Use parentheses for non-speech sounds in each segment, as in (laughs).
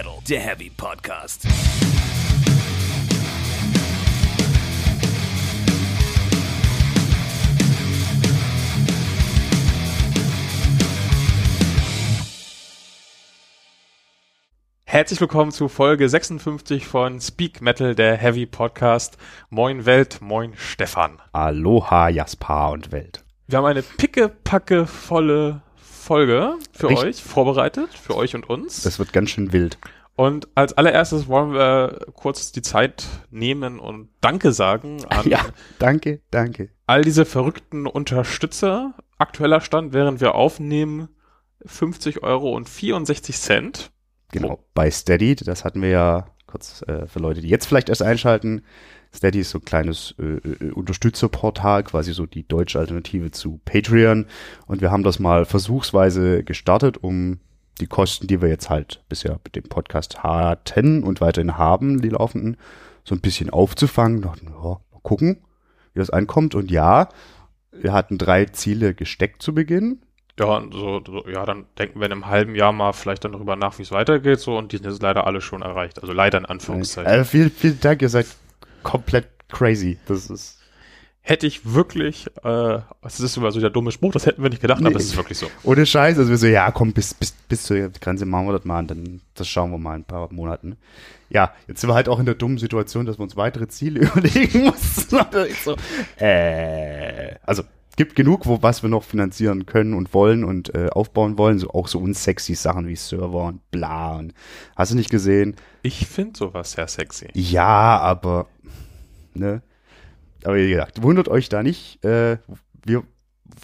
Metal, der Heavy Podcast. Herzlich willkommen zu Folge 56 von Speak Metal, der Heavy Podcast. Moin Welt, moin Stefan. Aloha Jasper und Welt. Wir haben eine pickepacke volle Folge für Richtig. euch vorbereitet, für euch und uns. Das wird ganz schön wild. Und als allererstes wollen wir kurz die Zeit nehmen und Danke sagen (laughs) an Ja, danke, danke. all diese verrückten Unterstützer. Aktueller Stand, während wir aufnehmen, 50 Euro und 64 Cent. Genau, bei Steady, das hatten wir ja kurz äh, für Leute, die jetzt vielleicht erst einschalten. Steady ist so ein kleines äh, äh, Unterstützerportal, quasi so die deutsche Alternative zu Patreon. Und wir haben das mal versuchsweise gestartet, um die Kosten, die wir jetzt halt bisher mit dem Podcast hatten und weiterhin haben, die laufenden, so ein bisschen aufzufangen. Dachten, ja, mal gucken, wie das ankommt. Und ja, wir hatten drei Ziele gesteckt zu Beginn. Ja, und so, so, ja, dann denken wir in einem halben Jahr mal vielleicht dann darüber nach, wie es weitergeht, so, und die sind jetzt leider alle schon erreicht. Also leider in Anführungszeichen. Äh, vielen, vielen Dank, ihr seid komplett crazy. Das ist. Hätte ich wirklich, äh, das ist immer so der dumme Spruch, das hätten wir nicht gedacht, Nee. aber es ist wirklich so. Ohne Scheiß. Also wir so, ja, komm, bis, bis, bis zur Grenze machen wir das mal und dann, das schauen wir mal in ein paar Monaten. Ja, jetzt sind wir halt auch in der dummen Situation, dass wir uns weitere Ziele (laughs) überlegen mussten. So, äh, also, gibt genug, wo, was wir noch finanzieren können und wollen und äh, aufbauen wollen. So, auch so unsexy Sachen wie Server und bla und hast du nicht gesehen? Ich finde sowas sehr sexy. Ja, aber, ne? Aber wie gesagt, wundert euch da nicht. Äh, wir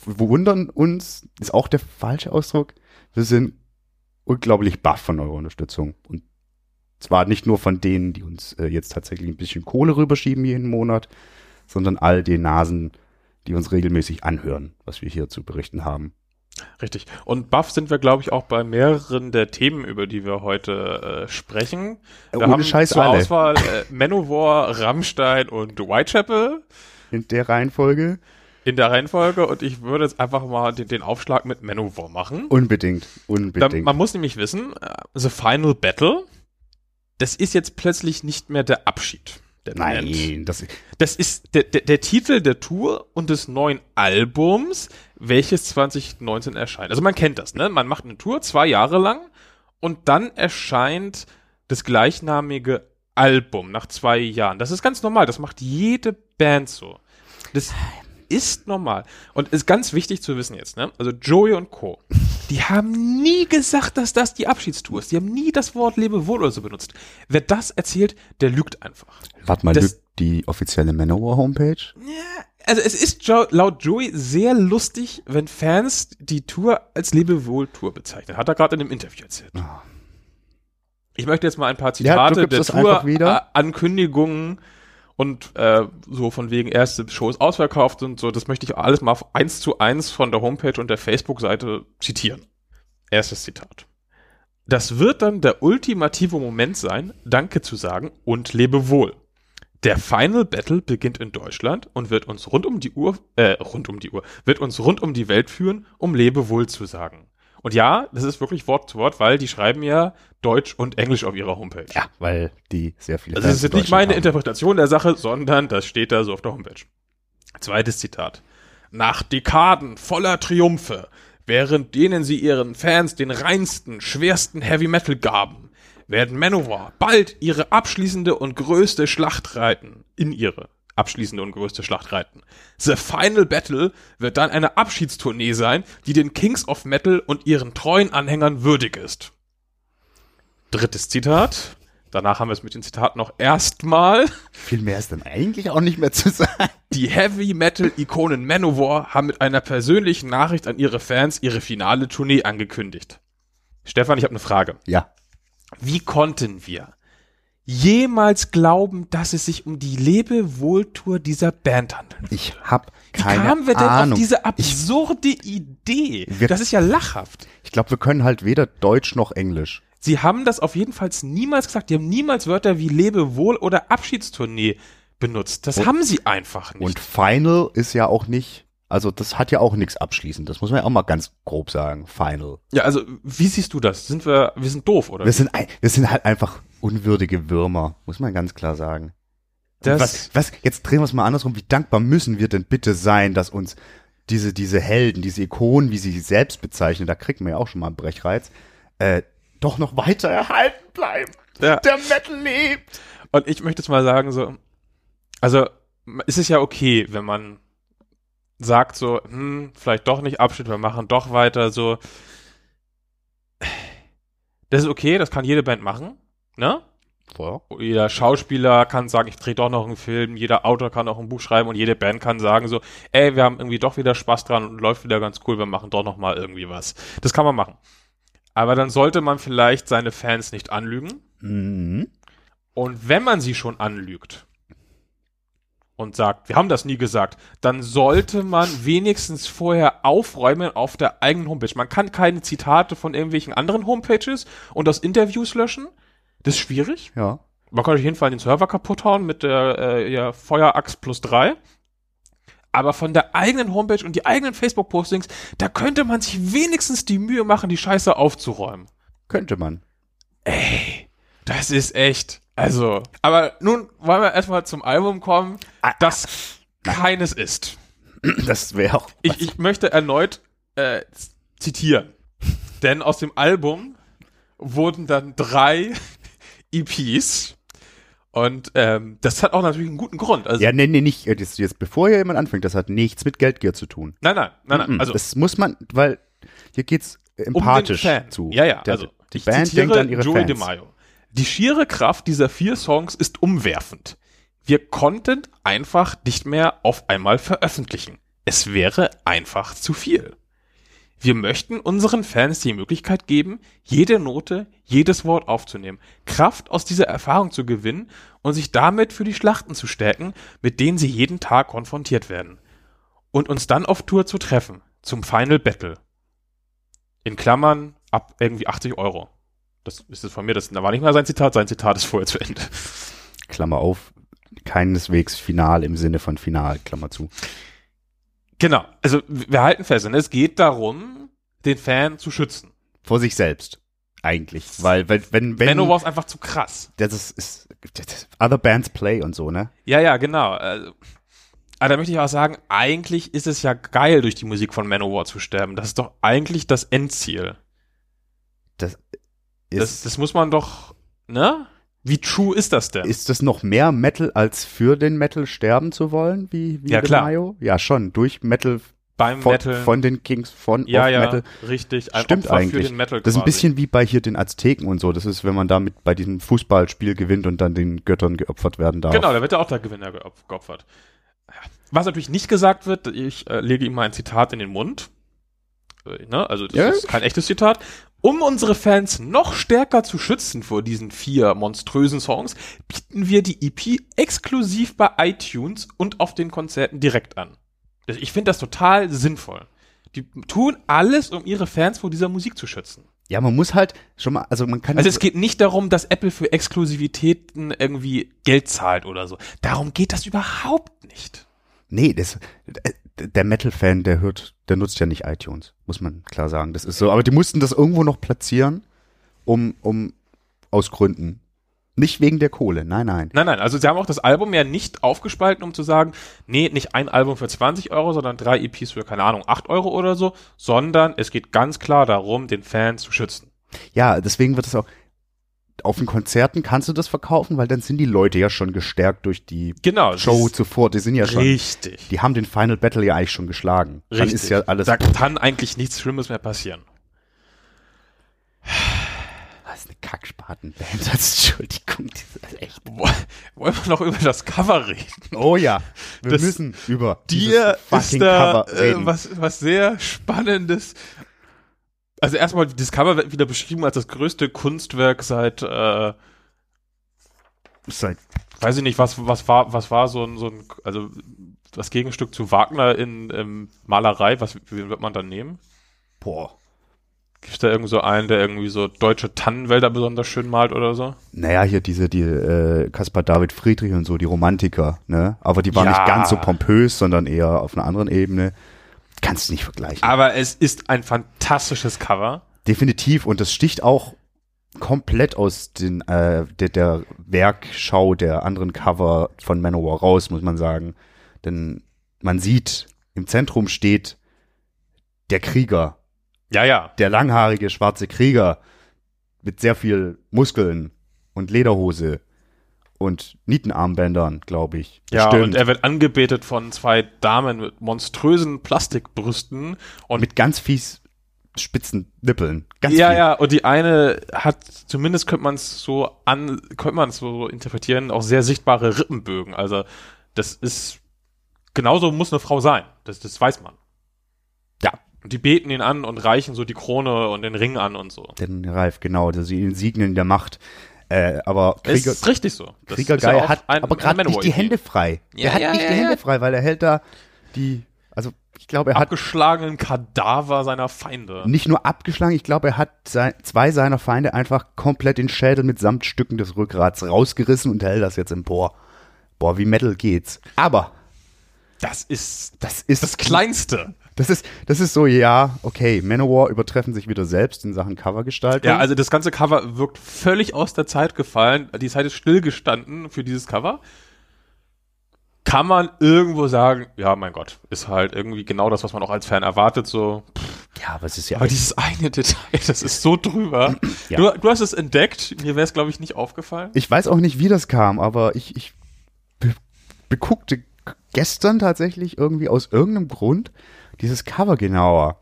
wundern uns, ist auch der falsche Ausdruck. Wir sind unglaublich baff von eurer Unterstützung. Und zwar nicht nur von denen, die uns äh, jetzt tatsächlich ein bisschen Kohle rüberschieben jeden Monat, sondern all den Nasen, die uns regelmäßig anhören, was wir hier zu berichten haben. Richtig. Und buff sind wir, glaube ich, auch bei mehreren der Themen, über die wir heute äh, sprechen. Wir Ohne haben Scheiß zur alle. Auswahl äh, Manowar, Rammstein und Whitechapel In der Reihenfolge in der Reihenfolge und ich würde jetzt einfach mal den, den Aufschlag mit Manowar machen. unbedingt, Da, unbedingt. man muss nämlich wissen, äh, The Final Battle, das ist jetzt plötzlich nicht mehr der Abschied. Der Band. Nein, das, Das ist der, der, der Titel der Tour und des neuen Albums, welches 2019 erscheint. Also man kennt das, ne? Man macht eine Tour zwei Jahre lang und dann erscheint das gleichnamige Album nach zwei Jahren. Das ist ganz normal. Das macht jede Band so. Das ist normal. Und ist ganz wichtig zu wissen jetzt, ne? Also Joey und Co. Die haben nie gesagt, dass das die Abschiedstour ist. Die haben nie das Wort Lebewohl oder so benutzt. Wer das erzählt, der lügt einfach. warte mal, das- lügt die offizielle Manowar-Homepage? Also es ist laut Joey sehr lustig, wenn Fans die Tour als Lebewohl-Tour bezeichnen. Hat er gerade in dem Interview erzählt. Ah. Ich möchte jetzt mal ein paar Ja, Zitate gibst der Tour, Ankündigungen und äh, so von wegen erste Shows ausverkauft und so. Das möchte ich alles mal auf eins zu eins von der Homepage und der Facebook-Seite zitieren. Erstes Zitat. Das wird dann der ultimative Moment sein, Danke zu sagen und lebe wohl. Der Final Battle beginnt in Deutschland und wird uns rund um die Uhr, äh, rund um die Uhr, wird uns rund um die Welt führen, um Lebewohl zu sagen. Und ja, das ist wirklich Wort zu Wort, weil die schreiben ja Deutsch und Englisch auf ihrer Homepage. Ja, weil die sehr viele Also das ist jetzt nicht meine haben. Interpretation der Sache, sondern das steht da so auf der Homepage. Zweites Zitat. Nach Dekaden voller Triumphe, während denen sie ihren Fans den reinsten, schwersten Heavy Metal gaben, werden Manowar bald ihre abschließende und größte Schlacht reiten. In ihre abschließende und größte Schlacht reiten. The Final Battle wird dann eine Abschiedstournee sein, die den Kings of Metal und ihren treuen Anhängern würdig ist. Drittes Zitat. Danach haben wir es mit den Zitaten noch erstmal. Viel mehr ist dann eigentlich auch nicht mehr zu sagen. Die Heavy Metal Ikonen Manowar haben mit einer persönlichen Nachricht an ihre Fans ihre finale Tournee angekündigt. Stefan, ich habe eine Frage. Ja. Wie konnten wir jemals glauben, dass es sich um die Lebewohltour dieser Band handelt? Ich hab Wie keine kamen wir denn Ahnung. auf diese ich absurde Idee? Wir- Das ist ja lachhaft. ich glaube, wir können halt weder Deutsch noch Englisch. Sie haben das auf jeden Fall niemals gesagt. Die haben niemals Wörter wie Lebewohl oder Abschiedstournee benutzt. Das Und- haben sie einfach nicht. Und Final ist ja auch nicht Also das hat ja auch nichts abschließend. Das muss man ja auch mal ganz grob sagen. Final. Ja, also wie siehst du das? Sind wir, wir sind doof, oder? Wir sind, ein- wir sind halt einfach unwürdige Würmer, muss man ganz klar sagen. Das- was, was, jetzt drehen wir es mal andersrum. Wie dankbar müssen wir denn bitte sein, dass uns diese, diese Helden, diese Ikonen, wie sie sich selbst bezeichnen, da kriegt man ja auch schon mal einen Brechreiz, äh, doch noch weiter erhalten bleiben. Ja. Der Metal lebt. Und ich möchte jetzt mal sagen, so, also es ist ja okay, wenn man sagt so, hm, vielleicht doch nicht Abschnitt, wir machen doch weiter, so. Das ist okay, das kann jede Band machen, ne? Ja. Jeder Schauspieler kann sagen, ich drehe doch noch einen Film, jeder Autor kann auch ein Buch schreiben und jede Band kann sagen so, ey, wir haben irgendwie doch wieder Spaß dran und läuft wieder ganz cool, wir machen doch noch mal irgendwie was. Das kann man machen. Aber dann sollte man vielleicht seine Fans nicht anlügen. Mhm. Und wenn man sie schon anlügt und sagt, wir haben das nie gesagt, dann sollte man wenigstens vorher aufräumen auf der eigenen Homepage. Man kann keine Zitate von irgendwelchen anderen Homepages und aus Interviews löschen. Das ist schwierig. Ja. Man kann auf jeden Fall den Server kaputt hauen mit der äh, ja, Feueraxt plus drei. Aber von der eigenen Homepage und die eigenen Facebook-Postings, da könnte man sich wenigstens die Mühe machen, die Scheiße aufzuräumen. Könnte man. Ey, das ist echt. Also, aber nun wollen wir erstmal zum Album kommen, das keines ist. Das wäre auch. Ich, ich möchte erneut äh, zitieren. Denn aus dem Album wurden dann drei (laughs) EPs. Und ähm, das hat auch natürlich einen guten Grund. Also, Ja, nee, nee, nicht. äh, Jetzt, jetzt, bevor hier jemand anfängt, das hat nichts mit Geldgier zu tun. nein, nein, nein, nein. Also das muss man, weil hier geht's um den empathisch Fan. zu. Ja, ja. Der, also die ich Band zitiere denkt an ihre Joey Fans. DeMaio. Die schiere Kraft dieser vier Songs ist umwerfend. Wir konnten einfach nicht mehr auf einmal veröffentlichen. Es wäre einfach zu viel. Wir möchten unseren Fans die Möglichkeit geben, jede Note, jedes Wort aufzunehmen, Kraft aus dieser Erfahrung zu gewinnen und sich damit für die Schlachten zu stärken, mit denen sie jeden Tag konfrontiert werden. Und uns dann auf Tour zu treffen, zum Final Battle. In Klammern ab irgendwie 80 Euro. Das ist es von mir, das da war nicht mal sein Zitat, sein Zitat ist vorher zu Ende. Klammer auf, keineswegs final im Sinne von final, Klammer zu. Genau, also wir halten fest, es geht darum, den Fan zu schützen. Vor sich selbst. Eigentlich. Weil, wenn, wenn, wenn. Manowar ist einfach zu krass. das ist, ist, das, other bands play und so, ne? Ja, ja, genau. Also, aber da möchte ich auch sagen, eigentlich ist es ja geil, durch die Musik von Manowar zu sterben. Das ist doch eigentlich das Endziel. Das Das, ist, das muss man doch, ne? Wie true ist das denn? ist das noch mehr Metal, als für den Metal sterben zu wollen, wie, wie Ja, klar. Mayo? Ja, schon. Durch Metal Beim von, Metal. von den Kings, von ja, ja, Metal. richtig. Ein Stimmt Opfer eigentlich. Für den Metal Das ist ein bisschen wie bei hier den Azteken und so. Das ist, wenn man damit bei diesem Fußballspiel gewinnt und dann den Göttern geopfert werden darf. Genau, da wird ja auch der Gewinner geop- geopfert. Was natürlich nicht gesagt wird, ich äh, lege ihm mal ein Zitat in den Mund. Äh, ne? Also das Ja. ist kein echtes Zitat. Um unsere Fans noch stärker zu schützen vor diesen vier monströsen Songs, bieten wir die EP exklusiv bei iTunes und auf den Konzerten direkt an. Das- Ich finde das total sinnvoll. Die tun alles, um ihre Fans vor dieser Musik zu schützen. Ja, man muss halt schon mal, also man kann. Also es geht nicht darum, dass Apple für Exklusivitäten irgendwie Geld zahlt oder so. Darum geht das überhaupt nicht. Nee, das, äh, der Metal-Fan, der hört, der nutzt ja nicht iTunes, muss man klar sagen. Das ist so. Aber die mussten das irgendwo noch platzieren, um, um, aus Gründen. Nicht wegen der Kohle, nein, nein. Nein, nein, also sie haben auch das Album ja nicht aufgespalten, um zu sagen, nee, nicht ein Album für 20 Euro, sondern drei EPs für, keine Ahnung, 8 Euro oder so, sondern es geht ganz klar darum, den Fan zu schützen. Ja, deswegen wird es auch, auf den Konzerten kannst du das verkaufen, weil dann sind die Leute ja schon gestärkt durch die Genau. Show zuvor. Die sind ja schon, Richtig. die haben den Final Battle ja eigentlich schon geschlagen. Dann Richtig. ist ja alles. Da kann eigentlich nichts Schlimmes mehr passieren. Das ist eine Kackspatenband, (laughs) Entschuldigung. Das ist echt. Wo- Wollen wir noch über das Cover reden? Oh ja, wir Das- müssen über Dir ist da Cover äh, reden. was, was sehr Spannendes. Also erstmal, das Cover wird wieder beschrieben als das größte Kunstwerk seit, äh, Seit weiß ich nicht, was, was war, was war so ein, so ein, also das Gegenstück zu Wagner in ähm, Malerei, was wen wird man dann nehmen? boah. Gibt da irgend so einen, der irgendwie so deutsche Tannenwälder besonders schön malt oder so? Naja, hier diese, die äh, Caspar David Friedrich und so, die Romantiker, ne? Aber die waren Ja. nicht ganz so pompös, sondern eher auf einer anderen Ebene. Kannst du nicht vergleichen. Aber es ist ein fantastisches Cover. Definitiv. Und das sticht auch komplett aus den, äh, der, der Werkschau der anderen Cover von Manowar raus, muss man sagen. Denn man sieht, im Zentrum steht der Krieger, Ja, ja. der langhaarige schwarze Krieger mit sehr viel Muskeln und Lederhose und Nietenarmbändern, glaube ich. Ja, Bestimmt. und er wird angebetet von zwei Damen mit monströsen Plastikbrüsten und mit ganz fies spitzen Nippeln. Ganz ja, viel. ja, und die eine hat, zumindest könnte man es so an, könnte man es so interpretieren, auch sehr sichtbare Rippenbögen. Also, das ist, genauso muss eine Frau sein. Das, das weiß man. Ja. Und die beten ihn an und reichen so die Krone und den Ring an und so. Den Ralf, genau, der sie Insignien der Macht. Äh, aber Krieger, ist richtig so. Das Krieger ja Guy auch hat ein- aber gerade nicht die. Hände frei. Ja, er hat ja, nicht ja, die ja. Hände frei, weil er hält da die, also ich glaube, er hat Abgeschlagenen Kadaver seiner Feinde. nicht nur abgeschlagen, ich glaube, er hat sei, zwei seiner Feinde einfach komplett den Schädel mit Samtstücken des Rückgrats rausgerissen und hält das jetzt empor. Boah, wie Metal geht's. Aber Das ist das ist das Kleinste. Das ist, das ist so, ja, okay, Manowar übertreffen sich wieder selbst in Sachen Covergestaltung. Ja, also das ganze Cover wirkt völlig aus der Zeit gefallen. Die Zeit ist stillgestanden für dieses Cover. Kann man irgendwo sagen, ja, mein Gott, ist halt irgendwie genau das, was man auch als Fan erwartet, so. ja, aber es ist ja Aber dieses eine (laughs) Detail, das ist so drüber. Ja. Du, du hast es entdeckt, mir wäre es, glaube ich, nicht aufgefallen. Ich weiß auch nicht, wie das kam, aber ich, ich be beguckte gestern tatsächlich irgendwie aus irgendeinem Grund dieses Cover genauer.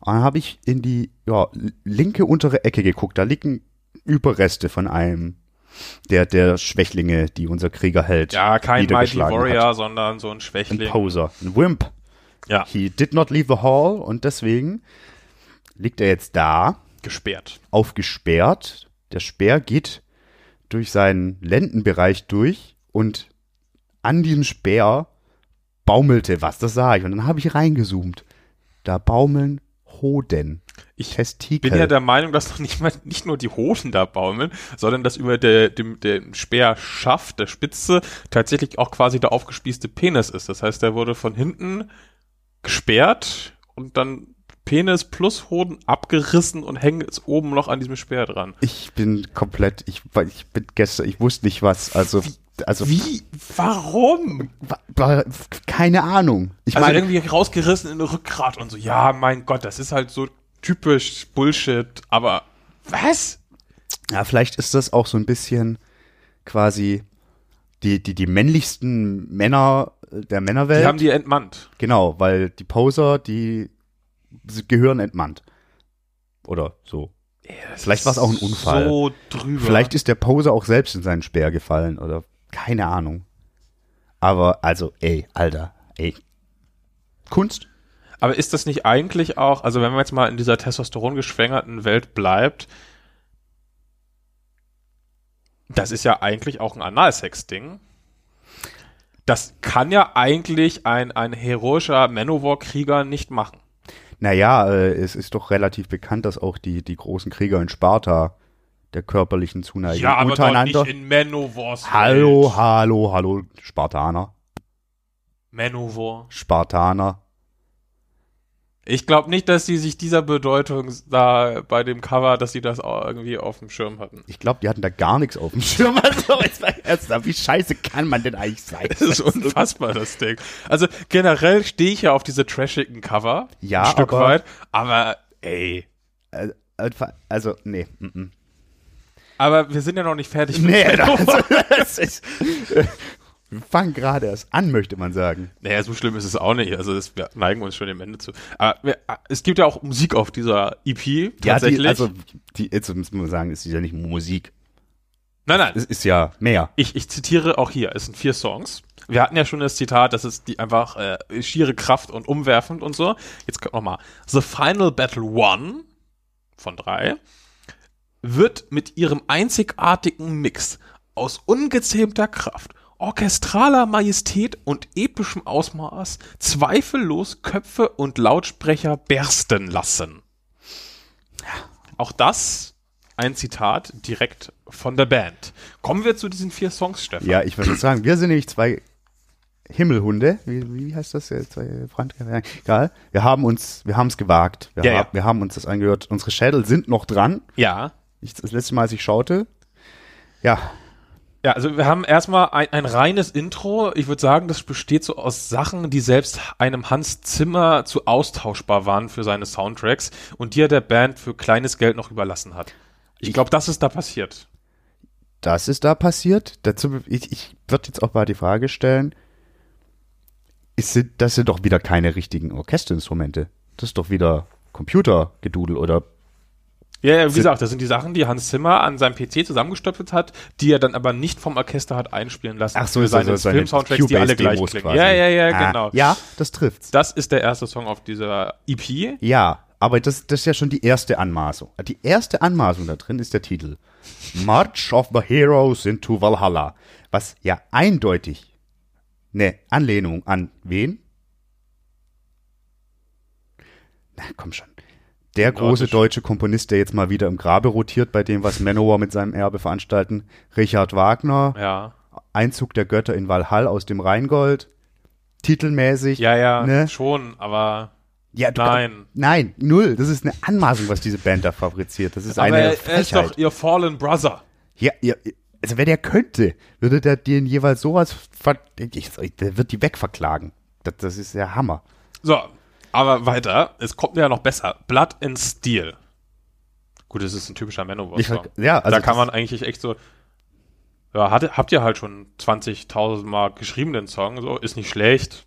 Und dann habe ich in die ja, linke untere Ecke geguckt. Da liegen Überreste von einem der, der Schwächlinge, die unser Krieger hält. Ja, kein Mighty Warrior, Hat. sondern so ein Ein Schwächling. Poser, ein Wimp. Ja, He did not leave the hall und deswegen liegt er jetzt da gesperrt. aufgesperrt. Der Speer geht durch seinen Lendenbereich durch und an diesem Speer baumelte was, das sah ich. Und dann habe ich reingezoomt. Da baumeln Hoden. Ich Testikel. bin ja der Meinung, dass noch nicht mal nicht nur die Hoden da baumeln, sondern dass über der, dem, dem Speerschaft, der Spitze, tatsächlich auch quasi der aufgespießte Penis ist. Das heißt, der wurde von hinten gesperrt und dann Penis plus Hoden abgerissen und hängt jetzt oben noch an diesem Speer dran. ich bin komplett, ich, weil ich bin gestern, ich wusste nicht was, also, also, Wie? Warum? wa- wa- keine Ahnung. Ich also meine, irgendwie rausgerissen in den Rückgrat und so. Ja, mein Gott, das ist halt so typisch Bullshit, aber was? Ja, vielleicht ist das auch so ein bisschen quasi die, die, die männlichsten Männer der Männerwelt. Die haben die entmannt. genau, weil die Poser, die gehören entmannt. Oder so. Vielleicht war es auch ein Unfall. So drüber. Vielleicht ist der Poser auch selbst in seinen Speer gefallen oder keine Ahnung. Aber also, ey, Alter, ey. Kunst? Aber ist das nicht eigentlich auch, also wenn man jetzt mal in dieser testosterongeschwängerten Welt bleibt, das ist ja eigentlich auch ein Analsex-Ding. Das kann ja eigentlich ein, ein heroischer Manowar-Krieger nicht machen. Naja, äh, es ist doch relativ bekannt, dass auch die, die großen Krieger in Sparta der körperlichen Zuneigung ja, aber doch untereinander. nicht in Manowars hallo, Welt. hallo, hallo, Spartaner. Manowar. Spartaner. Ich glaube nicht, dass sie sich dieser Bedeutung da bei dem Cover, dass sie das auch irgendwie auf dem Schirm hatten. Ich glaube, die hatten da gar nichts auf dem Schirm. (laughs) Also, ernsthaft, wie scheiße kann man denn eigentlich sein? Das ist unfassbar, das Ding. Also generell stehe ich ja auf diese trashigen Cover. Ja, ein Stück aber- weit. Aber, ey. Äh, einfach- Also, nee. mm, mm. Aber wir sind ja noch nicht fertig. mit Nee, (laughs) das, das ist, wir fangen gerade erst an, möchte man sagen. Naja, so schlimm ist es auch nicht. Also das, wir neigen uns schon dem Ende zu. Aber wir, es gibt ja auch Musik auf dieser EP. Tatsächlich. Ja, die, also, die, jetzt muss man sagen, es ist ja nicht Musik. nein, nein. Es ist ja mehr. Ich, ich zitiere auch hier. Es sind vier Songs. Wir hatten ja schon das Zitat, das ist die einfach äh, schiere Kraft und umwerfend und so. Jetzt kommt noch mal. The Final Battle One von drei wird mit ihrem einzigartigen Mix aus ungezähmter Kraft, orchestraler Majestät und epischem Ausmaß zweifellos Köpfe und Lautsprecher bersten lassen. Auch das ein Zitat direkt von der Band. Kommen wir zu diesen vier Songs, Stefan. Ja, ich würde sagen, wir sind nämlich zwei Himmelhunde, wie, wie heißt das Frank- Egal. Wir haben uns, wir haben es gewagt. Wir, Ja, ha- ja. wir haben uns das angehört. Unsere Schädel sind noch dran. Ja. Ich, das letzte Mal, als ich schaute. Ja, Ja, also wir haben erstmal ein, ein reines Intro. Ich würde sagen, das besteht so aus Sachen, die selbst einem Hans Zimmer zu austauschbar waren für seine Soundtracks und die er der Band für kleines Geld noch überlassen hat. Ich glaube, das ist da passiert. das ist da passiert. Dazu, ich, ich würde jetzt auch mal die Frage stellen, ist, das sind doch wieder keine richtigen Orchesterinstrumente. Das ist doch wieder Computergedudel oder Ja, ja wie gesagt, das sind die Sachen, die Hans Zimmer an seinem PC zusammengestöpselt hat, die er dann aber nicht vom Orchester hat einspielen lassen Ach so, für seine so seine Film-Soundtracks, die alle gleich klingen. quasi. Ja, ja, ja, Ah, genau. Ja, das trifft's. Das ist der erste Song auf dieser EP. Ja, aber das, das ist ja schon die erste Anmaßung. Die erste Anmaßung da drin ist der Titel. March of the Heroes into Valhalla. Was ja eindeutig eine Anlehnung an wen? Na, komm schon. Der große deutsche Komponist, der jetzt mal wieder im Grabe rotiert bei dem, was Manowar mit seinem Erbe veranstalten. Richard Wagner. Ja. Einzug der Götter in Valhall aus dem Rheingold. Titelmäßig. Ja, ja, Ne? schon, aber Ja, du, Nein. Nein, null. Das ist eine Anmaßung, was diese Band da fabriziert. Das ist aber eine er, er ist Frechheit. doch ihr Fallen Brother. Ja, ja, also wenn der könnte, würde der den jeweils sowas, ver ich, der wird die wegverklagen. Das, das ist der Hammer. So, aber weiter. Es kommt mir ja noch besser. Blood and Steel. Gut, das ist ein typischer Manowar-Song. ja, also da kann man eigentlich echt so. Ja, hat, habt ihr halt schon 20.000 Mal geschrieben, den Song, so, ist nicht schlecht.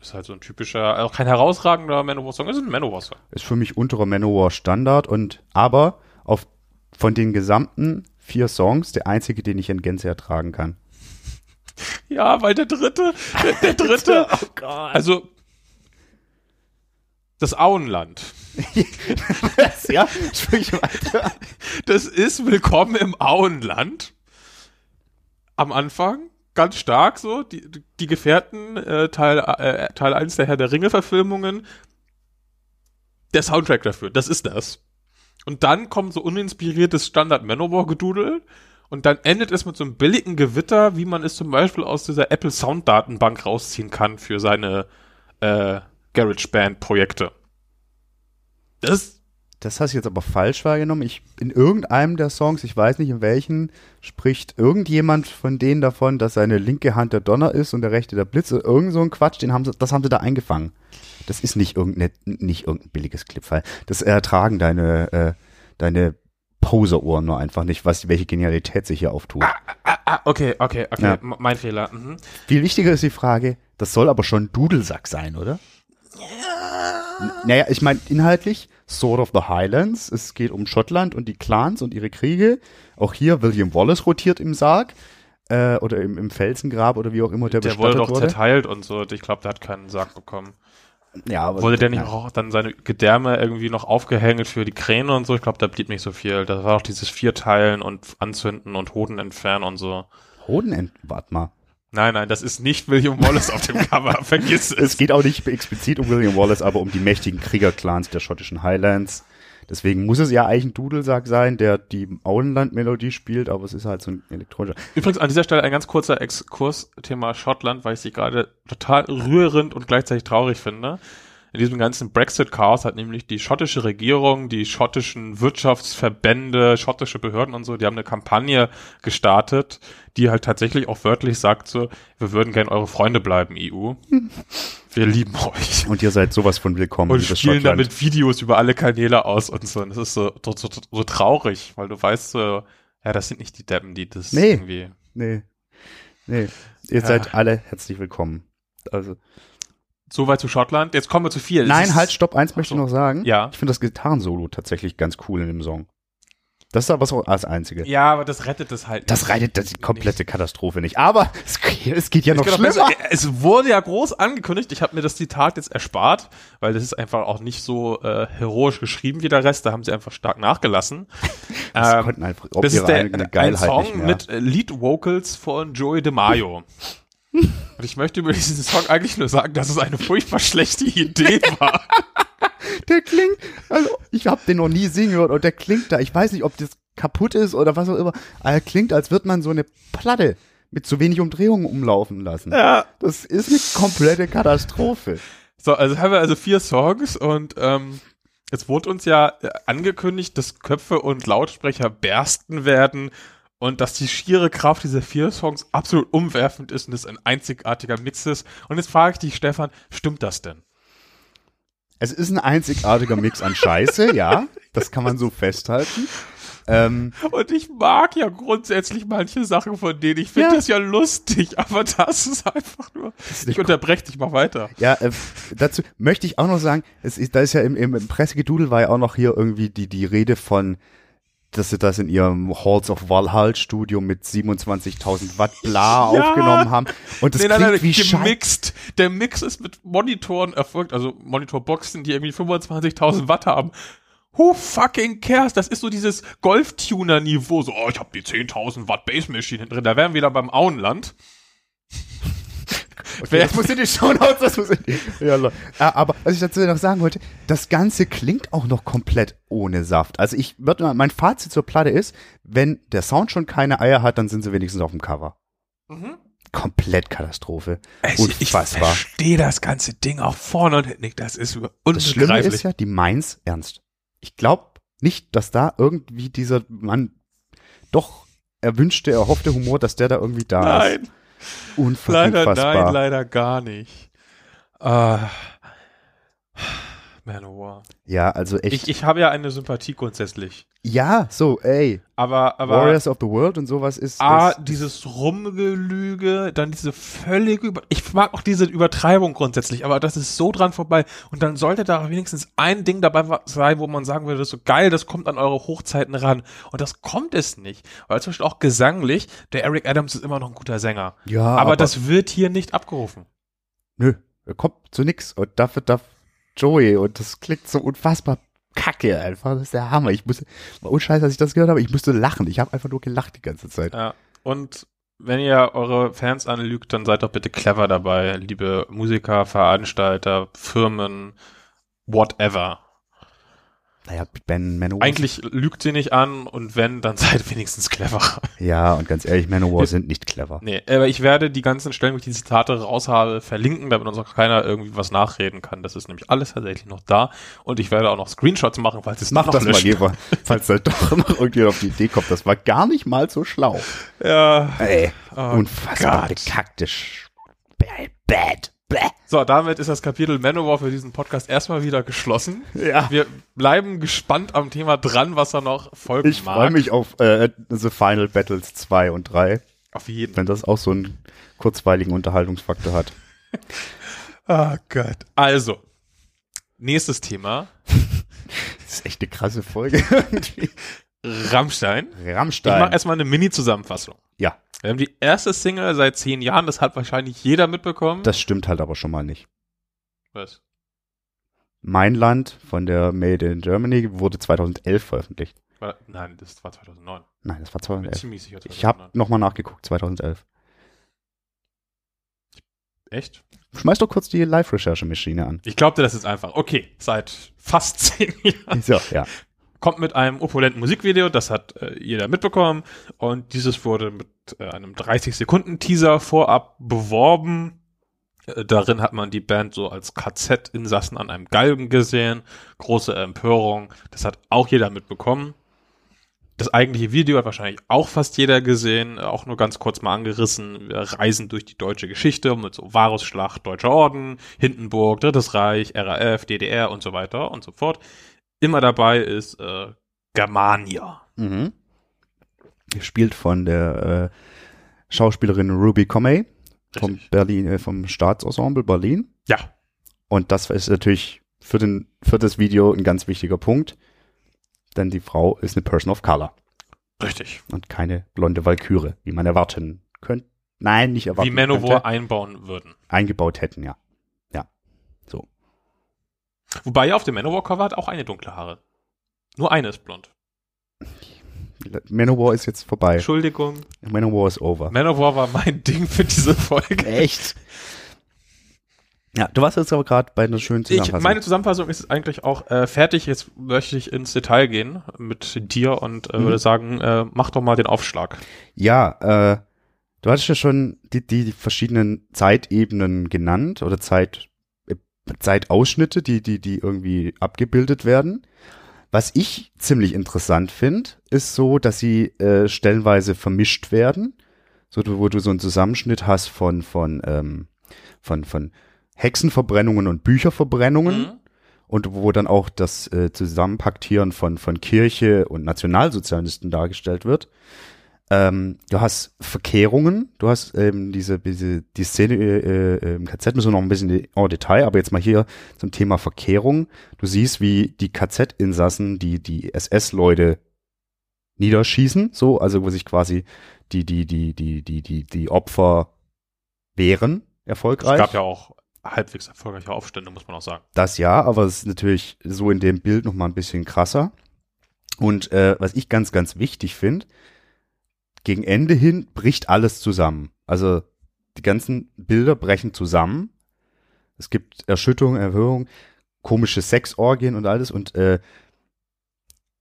Ist halt so ein typischer, auch kein herausragender Manowar-Song, ist ein Manowar-Song. ist für mich unterer Manowar Standard und aber auf von den gesamten vier Songs der einzige, den ich in Gänze ertragen kann. (laughs) Ja, weil der dritte, der, der (laughs) dritte, Oh also, das Auenland. ja, sprich weiter. Das ist Willkommen im Auenland. Am Anfang, ganz stark so, die, die Gefährten, äh, Teil, äh, Teil 1 der Herr der Ringe-Verfilmungen. Der Soundtrack dafür, das ist das. Und dann kommt so uninspiriertes Standard-Manowar-Gedudel und dann endet es mit so einem billigen Gewitter, wie man es zum Beispiel aus dieser Apple Sound-Datenbank rausziehen kann für seine äh, GarageBand-Projekte. Das Das hast du jetzt aber falsch wahrgenommen. Ich, in irgendeinem der Songs, ich weiß nicht in welchen, spricht irgendjemand von denen davon, dass seine linke Hand der Donner ist und der rechte der Blitz. Irgend so ein Quatsch, den haben sie, das haben sie da eingefangen. Das ist nicht irgendein, nicht irgendein billiges Clipfile. Das ertragen deine, äh, deine Poser-Ohren nur einfach nicht, was, welche Genialität sich hier auftut. Ah, okay, okay, okay, Ja. mein Fehler. Mhm. Viel wichtiger ist die Frage, das soll aber schon Dudelsack sein, oder? Ja. Naja, ich meine, inhaltlich, Sword of the Highlands, es geht um Schottland und die Clans und ihre Kriege. Auch hier William Wallace rotiert im Sarg. Äh, oder im, im Felsengrab oder wie auch immer der, Der wurde doch wurde. zerteilt und so. Ich glaube, der hat keinen Sarg bekommen. Ja, aber Wurde der nicht ja. auch dann seine Gedärme irgendwie noch aufgehängt für die Kräne und so? Ich glaube, da blieb nicht so viel. Das war doch dieses Vierteilen und Anzünden und Hoden entfernen und so. Hoden ent warte mal. Nein, nein, das ist nicht William Wallace auf dem Cover. (laughs) Vergiss es. Es geht auch nicht explizit um William Wallace, aber um die mächtigen Kriegerclans der schottischen Highlands. Deswegen muss es ja eigentlich ein Dudelsack sein, der die Auenland-Melodie spielt, aber es ist halt so ein elektronischer. Übrigens an dieser Stelle ein ganz kurzer Exkurs Thema Schottland, weil ich sie gerade total rührend und gleichzeitig traurig finde. In diesem ganzen Brexit-Chaos hat nämlich die schottische Regierung, die schottischen Wirtschaftsverbände, schottische Behörden und so, die haben eine Kampagne gestartet, die halt tatsächlich auch wörtlich sagt so, wir würden gern eure Freunde bleiben, EU. (laughs) Wir lieben euch. Und ihr seid sowas von willkommen, Und spielen damit Videos über alle Kanäle aus und so. Und das ist so, so, so, so traurig, weil du weißt so, ja, das sind nicht die Deppen, die das Nee. irgendwie Nee. Nee. Ihr Ja. seid alle herzlich willkommen. Also. Soweit zu Schottland. Jetzt kommen wir zu viel. Nein, halt, stopp, eins möchte ich so. noch sagen. Ja. Ich finde das Gitarrensolo tatsächlich ganz cool in dem Song. Das ist aber so als einzige. Ja, aber das rettet es halt. Das nicht. reitet das die komplette Katastrophe nicht. Aber es, es geht ja noch schlimmer. besser. Es wurde ja groß angekündigt. Ich habe mir das Zitat jetzt erspart, weil das ist einfach auch nicht so äh, heroisch geschrieben wie der Rest. Da haben sie einfach stark nachgelassen. (laughs) Das Ähm, konnten einfach das ist der, ein Song nicht mit äh, Lead Vocals von Joey DeMaio. Und ich möchte über diesen Song eigentlich nur sagen, dass es eine furchtbar schlechte Idee war. (laughs) Der klingt, also ich habe den noch nie singen gehört und der klingt da, ich weiß nicht, ob das kaputt ist oder was auch immer, aber er klingt, als würde man so eine Platte mit zu wenig Umdrehungen umlaufen lassen. Ja. Das ist eine komplette Katastrophe. So, also haben wir also vier Songs und ähm, es wurde uns ja angekündigt, dass Köpfe und Lautsprecher bersten werden und dass die schiere Kraft dieser vier Songs absolut umwerfend ist und es ein einzigartiger Mix ist. Und jetzt frage ich dich, Stefan, stimmt das denn? Es ist ein einzigartiger Mix an Scheiße, (laughs) ja. Das kann man so festhalten. Ähm, Und ich mag ja grundsätzlich manche Sachen von denen. Ich finde Ja. das ja lustig, aber das ist einfach nur. ist Ich unterbreche dich mal weiter. ja, äh, dazu möchte ich auch noch sagen, es ist, da ist ja im, im, im Pressegedudel war ja auch noch hier irgendwie die, die Rede von, dass sie das in ihrem Halls of Valhall Studio mit 27.000 Watt bla Ja. aufgenommen haben. Und das nee, nein, klingt nein, wie Scheiße. gemixt. Der Mix ist mit Monitoren erfolgt, also Monitorboxen, die irgendwie 25.000 Watt haben. Who fucking cares? Das ist so dieses Golftuner-Niveau. So, oh, ich habe die 10.000 Watt Bass Machine hinten drin. Da wären wir wieder beim Auenland. Okay, das muss in die Shownotes, das muss in die, ja, Ah, aber was ich dazu noch sagen wollte, das Ganze klingt auch noch komplett ohne Saft. Also ich würde mal, mein Fazit zur Platte ist, wenn der Sound schon keine Eier hat, dann sind sie wenigstens auf dem Cover. Komplett Katastrophe. Unfassbar. verstehe das ganze Ding auch vorne und hinten nicht. Das ist Das Schlimme ist ja, die meins ernst. Ich glaube nicht, dass da irgendwie dieser Mann doch erwünschte, erhoffte Humor, dass der da irgendwie da Nein. ist. Unfassbar. Leider nein, leider gar nicht. Ah. Manowar. Ja, also echt. Ich, ich habe ja eine Sympathie grundsätzlich. ja, so, ey. Aber, aber Warriors of the World und sowas ist. A, das, dieses Rumgelüge, dann diese völlige Über Ich mag auch diese Übertreibung grundsätzlich, aber das ist so dran vorbei. Und dann sollte da wenigstens ein Ding dabei sein, wo man sagen würde, das ist so geil, das kommt an eure Hochzeiten ran. Und das kommt es nicht. Weil zum Beispiel auch gesanglich, der Eric Adams ist immer noch ein guter Sänger. ja, aber, das wird hier nicht abgerufen. Nö, er kommt zu nix. Und dafür darf Joey und das klingt so unfassbar kacke einfach. Das ist der Hammer. Ich musste, war unscheiß, als ich das gehört habe, ich musste lachen. Ich habe einfach nur gelacht die ganze Zeit. Ja. Und wenn ihr eure Fans anlügt, dann seid doch bitte clever dabei, liebe Musiker, Veranstalter, Firmen, whatever. Naja, Ben Manowar. Eigentlich lügt sie nicht an und wenn, dann (laughs) seid wenigstens clever. Ja, und ganz ehrlich, Manowar sind nicht clever. Nee, aber ich werde die ganzen Stellen, wo ich die Zitate raus habe, verlinken, damit uns auch keiner irgendwie was nachreden kann. Das ist nämlich alles tatsächlich noch da. Und ich werde auch noch Screenshots machen, falls es Mach noch das mal löscht. lieber, falls da doch noch irgendjemand auf die Idee kommt. Das war gar nicht mal so schlau. Ja. Ey, Oh unfassbar Gott. bekackte Bad, bad. So, damit ist das Kapitel Manowar für diesen Podcast erstmal wieder geschlossen. (laughs) Ja. Wir bleiben gespannt am Thema dran, was er noch folgen Ich mag. freue mich auf äh, The Final Battles 2 und 3, Auf jeden. wenn das auch so einen kurzweiligen Unterhaltungsfaktor hat. Oh (laughs) Gott. Also, nächstes Thema. (laughs) Das ist echt eine krasse Folge irgendwie. Rammstein. Ich mache Rammstein. erstmal eine Mini-Zusammenfassung. Wir haben die erste Single seit zehn Jahren, das hat wahrscheinlich jeder mitbekommen. das stimmt halt aber schon mal nicht. Was? Mein Land von der Made in Germany wurde 2011 veröffentlicht. War- Nein, das war 2009. Nein, das war Ich bin 2011. ziemlich sicher Ich habe 2009. nochmal nachgeguckt, 2011. Echt? Schmeiß doch kurz die Live-Recherche-Maschine an. Ich glaubte, das ist einfach. Okay, seit fast (laughs) zehn Jahren. So, ja. Kommt mit einem opulenten Musikvideo, das hat äh, jeder mitbekommen. Und dieses wurde mit äh, einem 30-Sekunden-Teaser vorab beworben. Äh, darin hat man die Band so als KZ-Insassen an einem Galgen gesehen. Große Empörung. Das hat auch jeder mitbekommen. Das eigentliche Video hat wahrscheinlich auch fast jeder gesehen, äh, auch nur ganz kurz mal angerissen. Wir reisen durch die deutsche Geschichte mit so Varusschlacht, Deutscher Orden, Hindenburg, Drittes Reich, RAF, DDR und so weiter und so fort. Immer dabei ist äh, Germania. Mhm. Gespielt von der äh, Schauspielerin Ruby Comey vom Richtig. Berlin, äh, vom Staatsensemble Berlin. Ja, Und das ist natürlich für, den, für das Video ein ganz wichtiger Punkt, denn die Frau ist eine Person of Color richtig. und keine blonde Walküre, wie man erwarten könnte. Nein, nicht erwarten Wie Manowar könnte. einbauen würden. eingebaut hätten, ja. Wobei auf dem Manowar-Cover hat auch eine dunkle Haare. Nur eine ist blond. Manowar ist jetzt vorbei. Entschuldigung. Manowar ist over. Manowar war mein Ding für diese Folge. Echt? Ja, du warst jetzt aber gerade bei einer schönen Ich, Zusammenfassung. meine Zusammenfassung ist eigentlich auch äh, fertig. Jetzt möchte ich ins Detail gehen mit dir und äh, Mhm. würde sagen, äh, mach doch mal den Aufschlag. Ja, äh, du hattest ja schon die, die verschiedenen Zeitebenen genannt oder Zeit, Zeitausschnitte, die, die, die irgendwie abgebildet werden. Was ich ziemlich interessant finde, ist so, dass sie äh, stellenweise vermischt werden. So, wo du so einen Zusammenschnitt hast von, von, ähm, von, von Hexenverbrennungen und Bücherverbrennungen. Mhm. Und wo dann auch das äh, Zusammenpaktieren von, von Kirche und Nationalsozialisten dargestellt wird. Ähm, du hast Verkehrungen, du hast ähm, diese, diese die Szene äh, äh, im KZ müssen wir noch ein bisschen en Detail, aber jetzt mal hier zum Thema Verkehrung. Du siehst, wie die KZ-Insassen die die SS-Leute niederschießen, so also wo sich quasi die die die die die die die Opfer wehren erfolgreich. Es gab ja auch halbwegs erfolgreiche Aufstände, muss man auch sagen. Das ja, aber es ist natürlich so in dem Bild noch mal ein bisschen krasser. Und äh, was ich ganz ganz wichtig finde gegen Ende hin bricht alles zusammen. Also die ganzen Bilder brechen zusammen. Es gibt Erschütterung, Erhöhung, komische Sexorgien und alles. Und äh,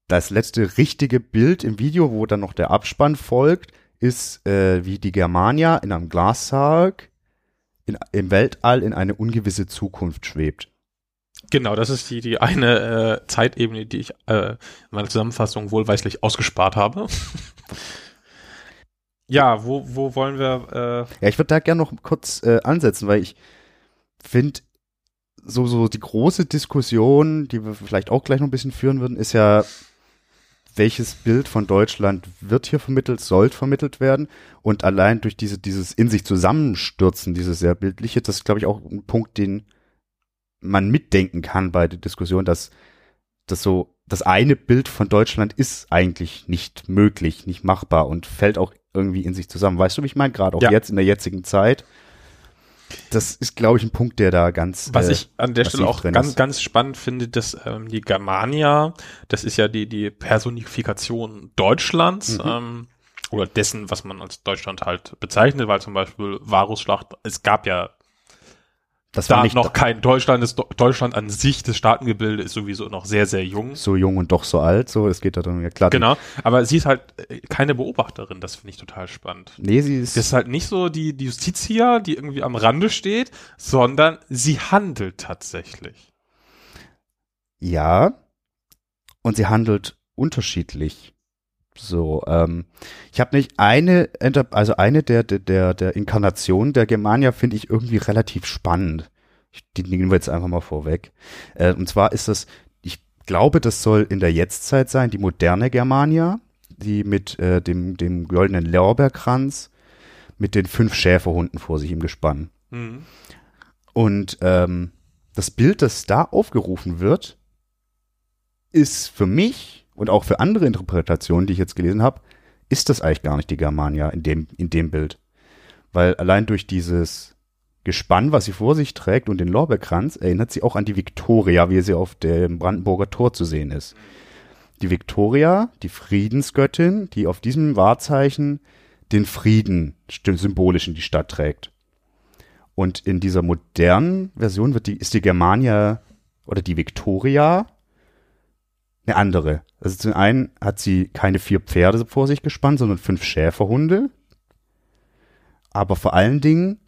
das letzte richtige Bild im Video, wo dann noch der Abspann folgt, ist, äh, wie die Germania in einem Glassarg in, im Weltall in eine ungewisse Zukunft schwebt. Genau, das ist die, die eine äh, Zeitebene, die ich äh, in meiner Zusammenfassung wohlweislich ausgespart habe. (laughs) Ja, wo, wo wollen wir. Äh ja, ich würde da gerne noch kurz äh, ansetzen, weil ich finde, so, so die große Diskussion, die wir vielleicht auch gleich noch ein bisschen führen würden, ist ja, welches Bild von Deutschland wird hier vermittelt, soll vermittelt werden. Und allein durch diese, dieses in sich zusammenstürzen, dieses sehr bildliche, das ist, glaube ich, auch ein Punkt, den man mitdenken kann bei der Diskussion, dass das so, das eine Bild von Deutschland ist eigentlich nicht möglich, nicht machbar und fällt auch irgendwie in sich zusammen. Weißt du, wie ich meine? Gerade auch ja. jetzt in der jetzigen Zeit. Das ist, glaube ich, ein Punkt, der da ganz. Was äh, ich an der Stelle auch ganz, ist. ganz spannend finde, dass ähm, die Germania, das ist ja die, die Personifikation Deutschlands, mhm. ähm, oder dessen, was man als Deutschland halt bezeichnet, weil zum Beispiel Varusschlacht, es gab ja das war da nicht noch kein Deutschland. Das Deutschland an sich, das Staatengebilde ist sowieso noch sehr, sehr jung. So jung und doch so alt, so, es geht da dann ja klar. Genau, aber sie ist halt äh, keine Beobachterin, das finde ich total spannend. Nee, sie ist. Das ist halt nicht so die, die Justitia, die irgendwie am Rande steht, sondern sie handelt tatsächlich. Ja, und sie handelt unterschiedlich. So, ähm, ich habe nicht eine, also eine der der der Inkarnationen der Germania finde ich irgendwie relativ spannend. Die nehmen wir jetzt einfach mal vorweg. Äh, und zwar ist das, ich glaube, das soll in der Jetztzeit sein, die moderne Germania, die mit äh, dem dem goldenen Lorbeerkranz mit den fünf Schäferhunden vor sich im Gespann. Mhm. Und ähm, das Bild, das da aufgerufen wird, ist für mich und auch für andere Interpretationen, die ich jetzt gelesen habe, ist das eigentlich gar nicht die Germania in dem, in dem Bild. Weil allein durch dieses Gespann, was sie vor sich trägt und den Lorbeerkranz, erinnert sie auch an die Viktoria, wie sie auf dem Brandenburger Tor zu sehen ist. Die Viktoria, die Friedensgöttin, die auf diesem Wahrzeichen den Frieden symbolisch in die Stadt trägt. Und in dieser modernen Version wird die, ist die Germania oder die Viktoria eine andere. Also zum einen hat sie keine vier Pferde vor sich gespannt, sondern fünf Schäferhunde. Aber vor allen Dingen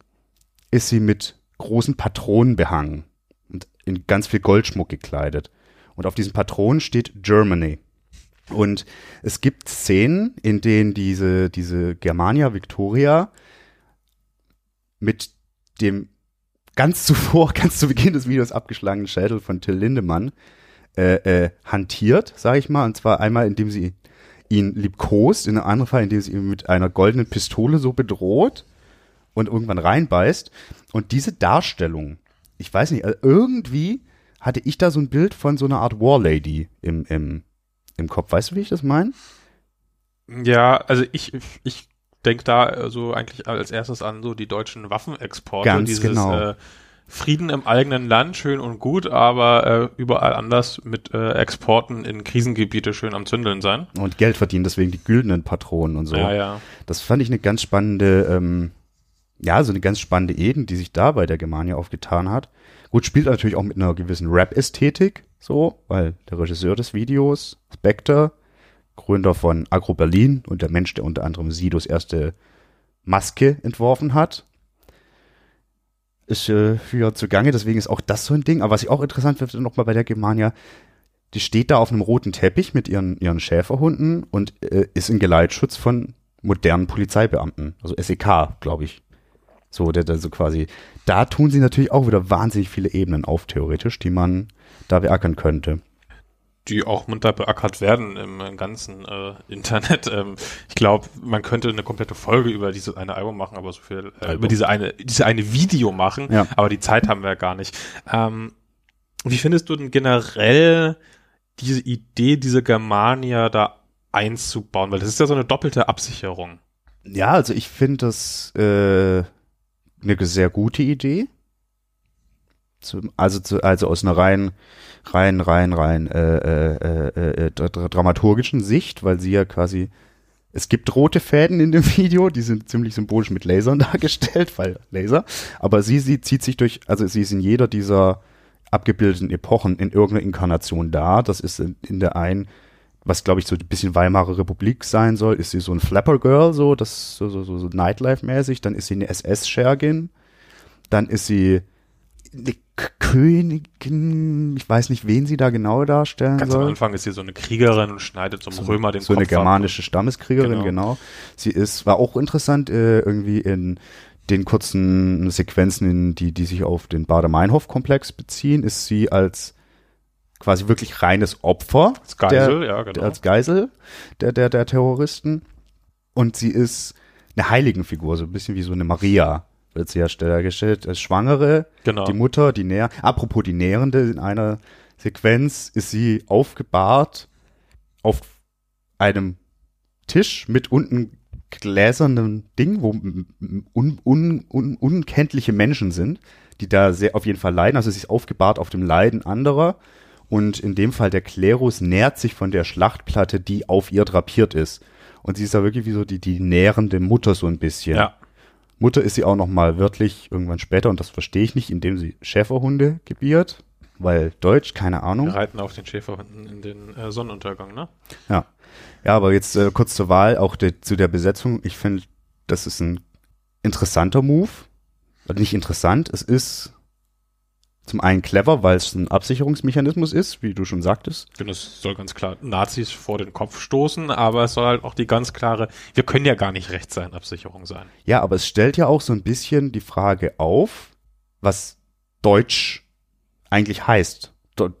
ist sie mit großen Patronen behangen und in ganz viel Goldschmuck gekleidet. Und auf diesen Patronen steht Germany. Und es gibt Szenen, in denen diese, diese Germania Victoria mit dem ganz zuvor, (laughs) ganz zu Beginn des Videos abgeschlagenen Schädel von Till Lindemann äh, äh, hantiert, sage ich mal. Und zwar einmal, indem sie ihn liebkost, in einem anderen Fall, indem sie ihn mit einer goldenen Pistole so bedroht und irgendwann reinbeißt. Und diese Darstellung, ich weiß nicht, also irgendwie hatte ich da so ein Bild von so einer Art Warlady im, im, im Kopf. Weißt du, wie ich das meine? Ja, also ich, ich denke da also eigentlich als erstes an so die deutschen Waffenexporte. Ganz dieses, genau. Äh, Frieden im eigenen Land, schön und gut, aber äh, überall anders mit äh, Exporten in Krisengebiete schön am Zündeln sein. Und Geld verdienen, deswegen die güldenen Patronen und so. Ja, ja. Das fand ich eine ganz spannende, ähm, ja, so eine ganz spannende Eden, die sich da bei der Germania aufgetan hat. Gut, spielt natürlich auch mit einer gewissen Rap-Ästhetik, so, weil der Regisseur des Videos, Spectre, Gründer von Agro Berlin und der Mensch, der unter anderem Sidos erste Maske entworfen hat. Ist äh, wieder zugange, deswegen ist auch das so ein Ding. Aber was ich auch interessant finde, nochmal bei der Germania, die steht da auf einem roten Teppich mit ihren, ihren Schäferhunden und äh, ist in Geleitschutz von modernen Polizeibeamten. Also SEK, glaube ich. So, der, der so quasi. Da tun sie natürlich auch wieder wahnsinnig viele Ebenen auf, theoretisch, die man da beackern könnte. Die auch munter beackert werden im ganzen äh, Internet. (laughs) Ähm, ich glaube, man könnte eine komplette Folge über dieses eine Album machen, aber so viel äh, über diese eine, diese eine Video machen, Ja. aber die Zeit haben wir gar nicht. Ähm, wie findest du denn generell diese Idee, diese Germania da einzubauen? Weil das ist ja so eine doppelte Absicherung. Ja, also ich finde das äh, eine sehr gute Idee. Zum, also, zu, also aus einer rein, rein, rein, rein äh, äh, äh, äh, dra- dra- dramaturgischen Sicht, weil sie ja quasi es gibt rote Fäden in dem (laughs) Video, die sind ziemlich symbolisch mit Lasern (laughs) dargestellt, weil Laser. Aber sie, sie zieht sich durch, also sie ist in jeder dieser abgebildeten Epochen in irgendeiner Inkarnation da. Das ist in, in der einen, was glaube ich so ein bisschen Weimarer Republik sein soll, ist sie so ein Flapper Girl, so, das so, so, so, so Nightlife-mäßig. Dann ist sie eine SS-Schergin. Dann ist sie eine Königin, ich weiß nicht, wen sie da genau darstellen Ganz am soll. Anfang ist sie so eine Kriegerin und schneidet zum Römer den so Kopf eine ab. germanische Stammeskriegerin, Genau. genau. Sie ist, war auch interessant, äh, irgendwie in den kurzen Sequenzen, in die, die sich auf den Bader-Meinhof-Komplex beziehen, ist sie als quasi wirklich reines Opfer. Als Geisel, der, ja, genau. Als Geisel der, der, der Terroristen. Und sie ist eine Heiligenfigur, so ein bisschen wie so eine Maria, wird sie ja dargestellt, als Schwangere. Genau. Die Mutter, die Näher. Apropos die Nährende, in einer Sequenz ist sie aufgebahrt auf einem Tisch mit unten gläsernem Ding, wo un, un, un, unkenntliche Menschen sind, die da sehr auf jeden Fall leiden. Also sie ist aufgebahrt auf dem Leiden anderer. Und in dem Fall der Klerus nährt sich von der Schlachtplatte, die auf ihr drapiert ist. Und sie ist da wirklich wie so die, die nährende Mutter so ein bisschen. ja. Mutter ist sie auch noch mal wörtlich irgendwann später und das verstehe ich nicht, indem sie Schäferhunde gebiert, weil Deutsch, keine Wir Ahnung. reiten auf den Schäferhunden in den äh, Sonnenuntergang, ne? Ja. Ja, aber jetzt äh, kurz zur Wahl, auch der, zu der Besetzung. Ich finde, das ist ein interessanter Move. Nicht interessant, es ist zum einen clever, weil es ein Absicherungsmechanismus ist, wie du schon sagtest. Denn es soll ganz klar Nazis vor den Kopf stoßen, aber es soll halt auch die ganz klare, wir können ja gar nicht recht sein, Absicherung sein. Ja, aber es stellt ja auch so ein bisschen die Frage auf, was Deutsch eigentlich heißt. Also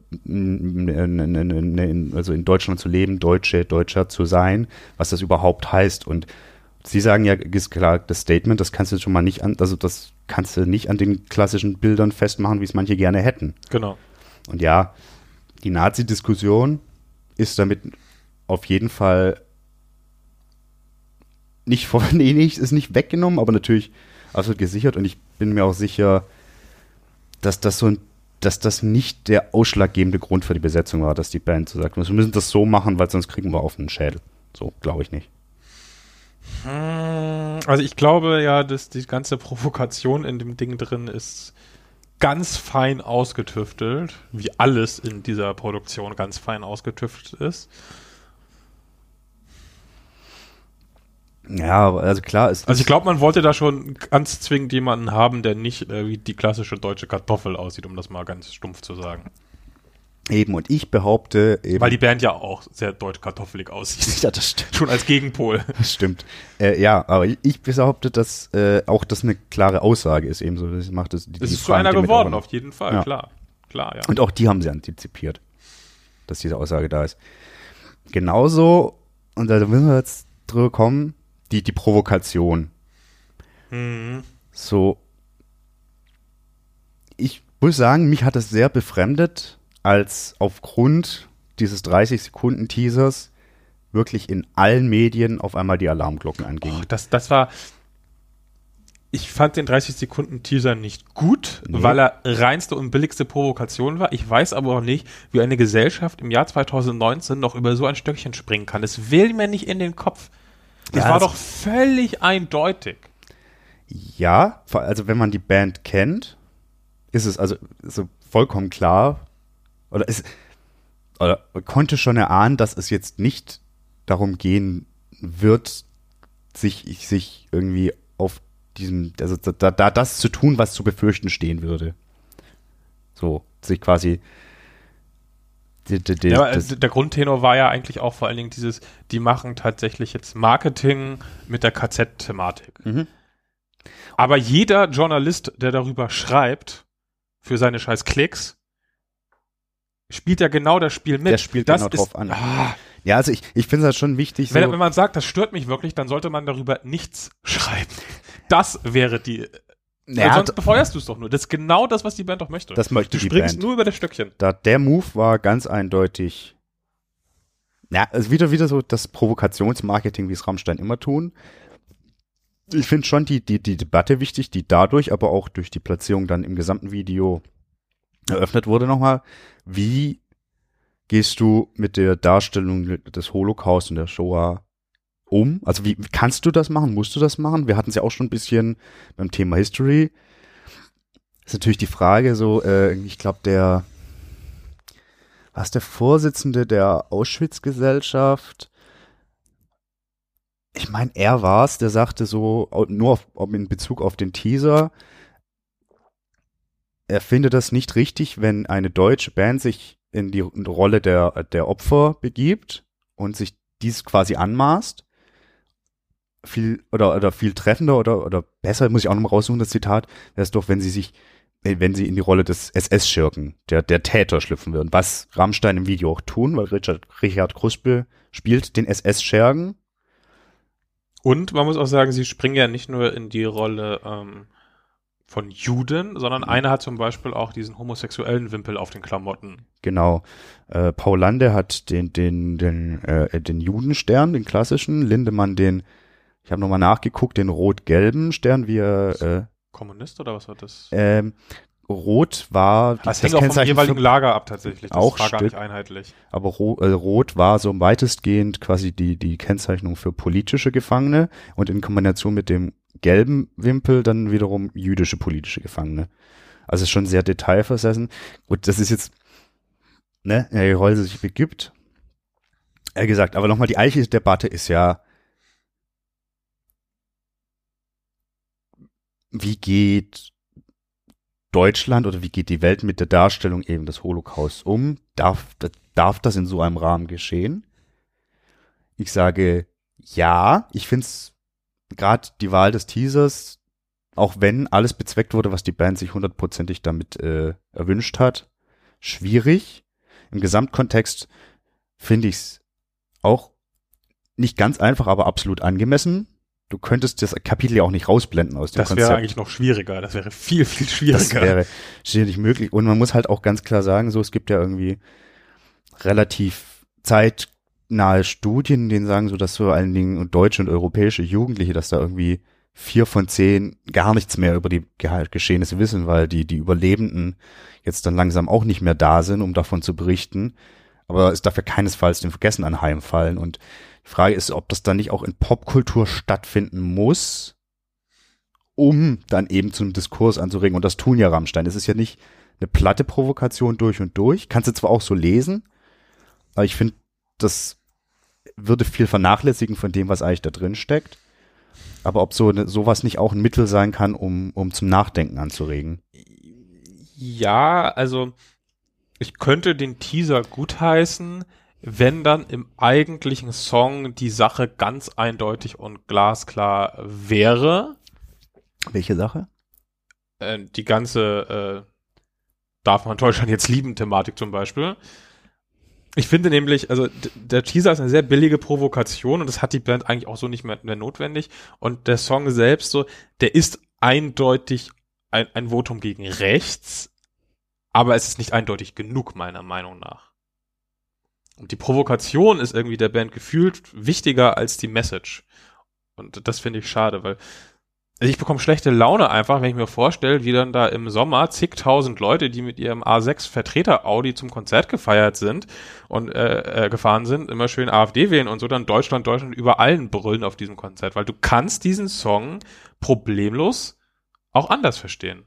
in Deutschland zu leben, Deutsche, Deutscher zu sein, was das überhaupt heißt. Und Sie sagen ja, ist klar, das Statement, das kannst du schon mal nicht an, also das kannst du nicht an den klassischen Bildern festmachen, wie es manche gerne hätten. Genau. Und ja, die Nazi-Diskussion ist damit auf jeden Fall nicht vor, (laughs) nee, nicht, ist nicht weggenommen, aber natürlich absolut gesichert und ich bin mir auch sicher, dass das so ein, dass das nicht der ausschlaggebende Grund für die Besetzung war, dass die Band so sagt, wir müssen das so machen, weil sonst kriegen wir auf den Schädel. So, glaube ich nicht. Also ich glaube ja, dass die ganze Provokation in dem Ding drin ist ganz fein ausgetüftelt, wie alles in dieser Produktion ganz fein ausgetüftelt ist. Ja, also klar, es Also ich ist- glaube, man wollte da schon ganz zwingend jemanden haben, der nicht äh, wie die klassische deutsche Kartoffel aussieht, um das mal ganz stumpf zu sagen. Eben und ich behaupte eben, Weil die Band ja auch sehr deutsch-kartoffelig aussieht. (laughs) ja, das stimmt. Schon als Gegenpol. Das stimmt. Äh, ja, aber ich- behaupte, dass äh, auch das eine klare Aussage ist, ebenso. Das macht das, die, Es ist zu einer geworden, auf jeden Fall, Ja. klar. Klar, ja. Und auch die haben sie antizipiert, dass diese Aussage da ist. Genauso, und da müssen wir jetzt drüber kommen, die, die Provokation. Mhm. So, ich muss sagen, mich hat das sehr befremdet, als aufgrund dieses 30-Sekunden-Teasers wirklich in allen Medien auf einmal die Alarmglocken angingen. Och, das, das war. Ich fand den 30-Sekunden-Teaser nicht gut, Nee. weil er reinste und billigste Provokation war. Ich weiß aber auch nicht, wie eine Gesellschaft im Jahr 2019 noch über so ein Stöckchen springen kann. Das will mir nicht in den Kopf. Das Ja, war doch völlig eindeutig. Ja, also wenn man die Band kennt, ist es also so vollkommen klar, oder ist, oder konnte schon erahnen, dass es jetzt nicht darum gehen wird, sich, sich irgendwie auf diesem, also da, da das zu tun, was zu befürchten stehen würde. So, sich quasi die, die, die, ja, der Grundtenor war ja eigentlich auch vor allen Dingen dieses, die machen tatsächlich jetzt Marketing mit der KZ-Thematik. Mhm. Aber jeder Journalist, der darüber schreibt, für seine scheiß Klicks, spielt ja genau das Spiel mit. Der spielt das genau drauf an. Ah, ja, also ich, ich finde es halt schon wichtig. Wenn, so wenn man sagt, das stört mich wirklich, dann sollte man darüber nichts schreiben. Das wäre die ja, sonst befeuerst du es doch nur. Das ist genau das, was die Band doch möchte. Das möchte du die springst nur über das Stöckchen. Da, der Move war ganz eindeutig. Ja, also wieder, wieder so das Provokationsmarketing, wie es Rammstein immer tun. Ich finde schon die, die, die Debatte wichtig, die dadurch, aber auch durch die Platzierung dann im gesamten Video eröffnet wurde nochmal. Wie gehst du mit der Darstellung des Holocaust und der Shoah um? Also wie kannst du das machen? Musst du das machen? Wir hatten es ja auch schon ein bisschen beim Thema History. ist natürlich die Frage so, äh, ich glaube der, was der Vorsitzende der Auschwitz-Gesellschaft, ich meine, er war es, der sagte so, nur auf, in Bezug auf den Teaser, er findet das nicht richtig, wenn eine deutsche Band sich in die Rolle der, der Opfer begibt und sich dies quasi anmaßt. Viel oder oder viel treffender oder oder besser muss ich auch noch mal raussuchen das Zitat wäre es doch wenn sie sich wenn sie in die Rolle des SS-Schurken der der Täter schlüpfen würden was Rammstein im Video auch tun weil Richard Richard Kruspe spielt den SS-Schergen und man muss auch sagen sie springen ja nicht nur in die Rolle ähm, von Juden, sondern mhm. einer hat zum Beispiel auch diesen homosexuellen Wimpel auf den Klamotten. Genau. Äh, Paul Lande hat den, den, den, äh, den Judenstern, den klassischen, Lindemann den ich habe nochmal nachgeguckt, den rot-gelben Stern, wie er. Äh, Kommunist oder was war das? Ähm, Rot war die, das, das hängt auch vom jeweiligen Lager ab tatsächlich. Das auch war gar nicht einheitlich. Aber ro äh, Rot war so weitestgehend quasi die die Kennzeichnung für politische Gefangene und in Kombination mit dem gelben Wimpel dann wiederum jüdische politische Gefangene. Also schon sehr detailversessen. Gut, das ist jetzt ne, Herr Holzer sich begibt. Er gesagt, aber nochmal die eigentliche Debatte ist ja wie geht Deutschland oder wie geht die Welt mit der Darstellung eben des Holocaust um? Darf, darf das in so einem Rahmen geschehen? Ich sage ja. Ich finde es gerade die Wahl des Teasers, auch wenn alles bezweckt wurde, was die Band sich hundertprozentig damit äh, erwünscht hat, schwierig. Im Gesamtkontext finde ich es auch nicht ganz einfach, aber absolut angemessen du könntest das Kapitel ja auch nicht rausblenden aus dem das Konzept. Das wäre eigentlich noch schwieriger. Das wäre viel, viel schwieriger. Das wäre nicht möglich. Und man muss halt auch ganz klar sagen, so, es gibt ja irgendwie relativ zeitnahe Studien, denen sagen so, dass vor allen Dingen deutsche und europäische Jugendliche, dass da irgendwie vier von zehn gar nichts mehr über die Geschehnisse wissen, weil die, die Überlebenden jetzt dann langsam auch nicht mehr da sind, um davon zu berichten. Aber es darf ja keinesfalls den Vergessen anheimfallen. Und die Frage ist, ob das dann nicht auch in Popkultur stattfinden muss, um dann eben zum Diskurs anzuregen. Und das tun ja Rammstein. Es ist ja nicht eine platte Provokation durch und durch. Kannst du zwar auch so lesen, aber ich finde, das würde viel vernachlässigen von dem, was eigentlich da drin steckt. Aber ob so eine, sowas nicht auch ein Mittel sein kann, um, um zum Nachdenken anzuregen. Ja, also ich könnte den Teaser gutheißen, wenn dann im eigentlichen Song die Sache ganz eindeutig und glasklar wäre. Welche Sache? Äh, die ganze äh, Darf man Deutschland jetzt lieben Thematik zum Beispiel. Ich finde nämlich, also der Teaser ist eine sehr billige Provokation und das hat die Band eigentlich auch so nicht mehr, mehr notwendig. Und der Song selbst so, der ist eindeutig ein, ein Votum gegen rechts, aber es ist nicht eindeutig genug, meiner Meinung nach. Und die Provokation ist irgendwie der Band gefühlt wichtiger als die Message. Und das finde ich schade, weil also ich bekomme schlechte Laune einfach, wenn ich mir vorstelle, wie dann da im Sommer zigtausend Leute, die mit ihrem A6 Vertreter Audi zum Konzert gefeiert sind und äh, äh, gefahren sind, immer schön AfD wählen und so dann Deutschland, Deutschland über allen brüllen auf diesem Konzert, weil du kannst diesen Song problemlos auch anders verstehen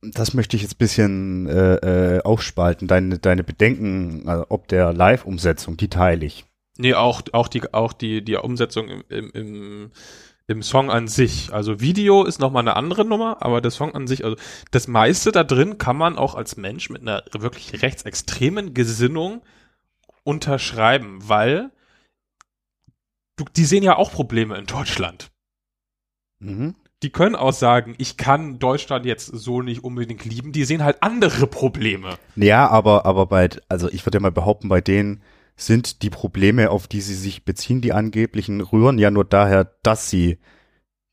das möchte ich jetzt bisschen äh, äh, aufspalten. Deine, deine Bedenken, äh, ob der Live-Umsetzung, die teile ich. Nee, auch, auch die, auch die, die Umsetzung im, im, im, im Song an sich. Also Video ist nochmal eine andere Nummer, aber der Song an sich, also das meiste da drin kann man auch als Mensch mit einer wirklich rechtsextremen Gesinnung unterschreiben, weil du, die sehen ja auch Probleme in Deutschland. Mhm. Die können auch sagen, ich kann Deutschland jetzt so nicht unbedingt lieben. Die sehen halt andere Probleme. Ja, aber, aber bei, also ich würde ja mal behaupten, bei denen sind die Probleme, auf die sie sich beziehen, die angeblichen, rühren ja nur daher, dass sie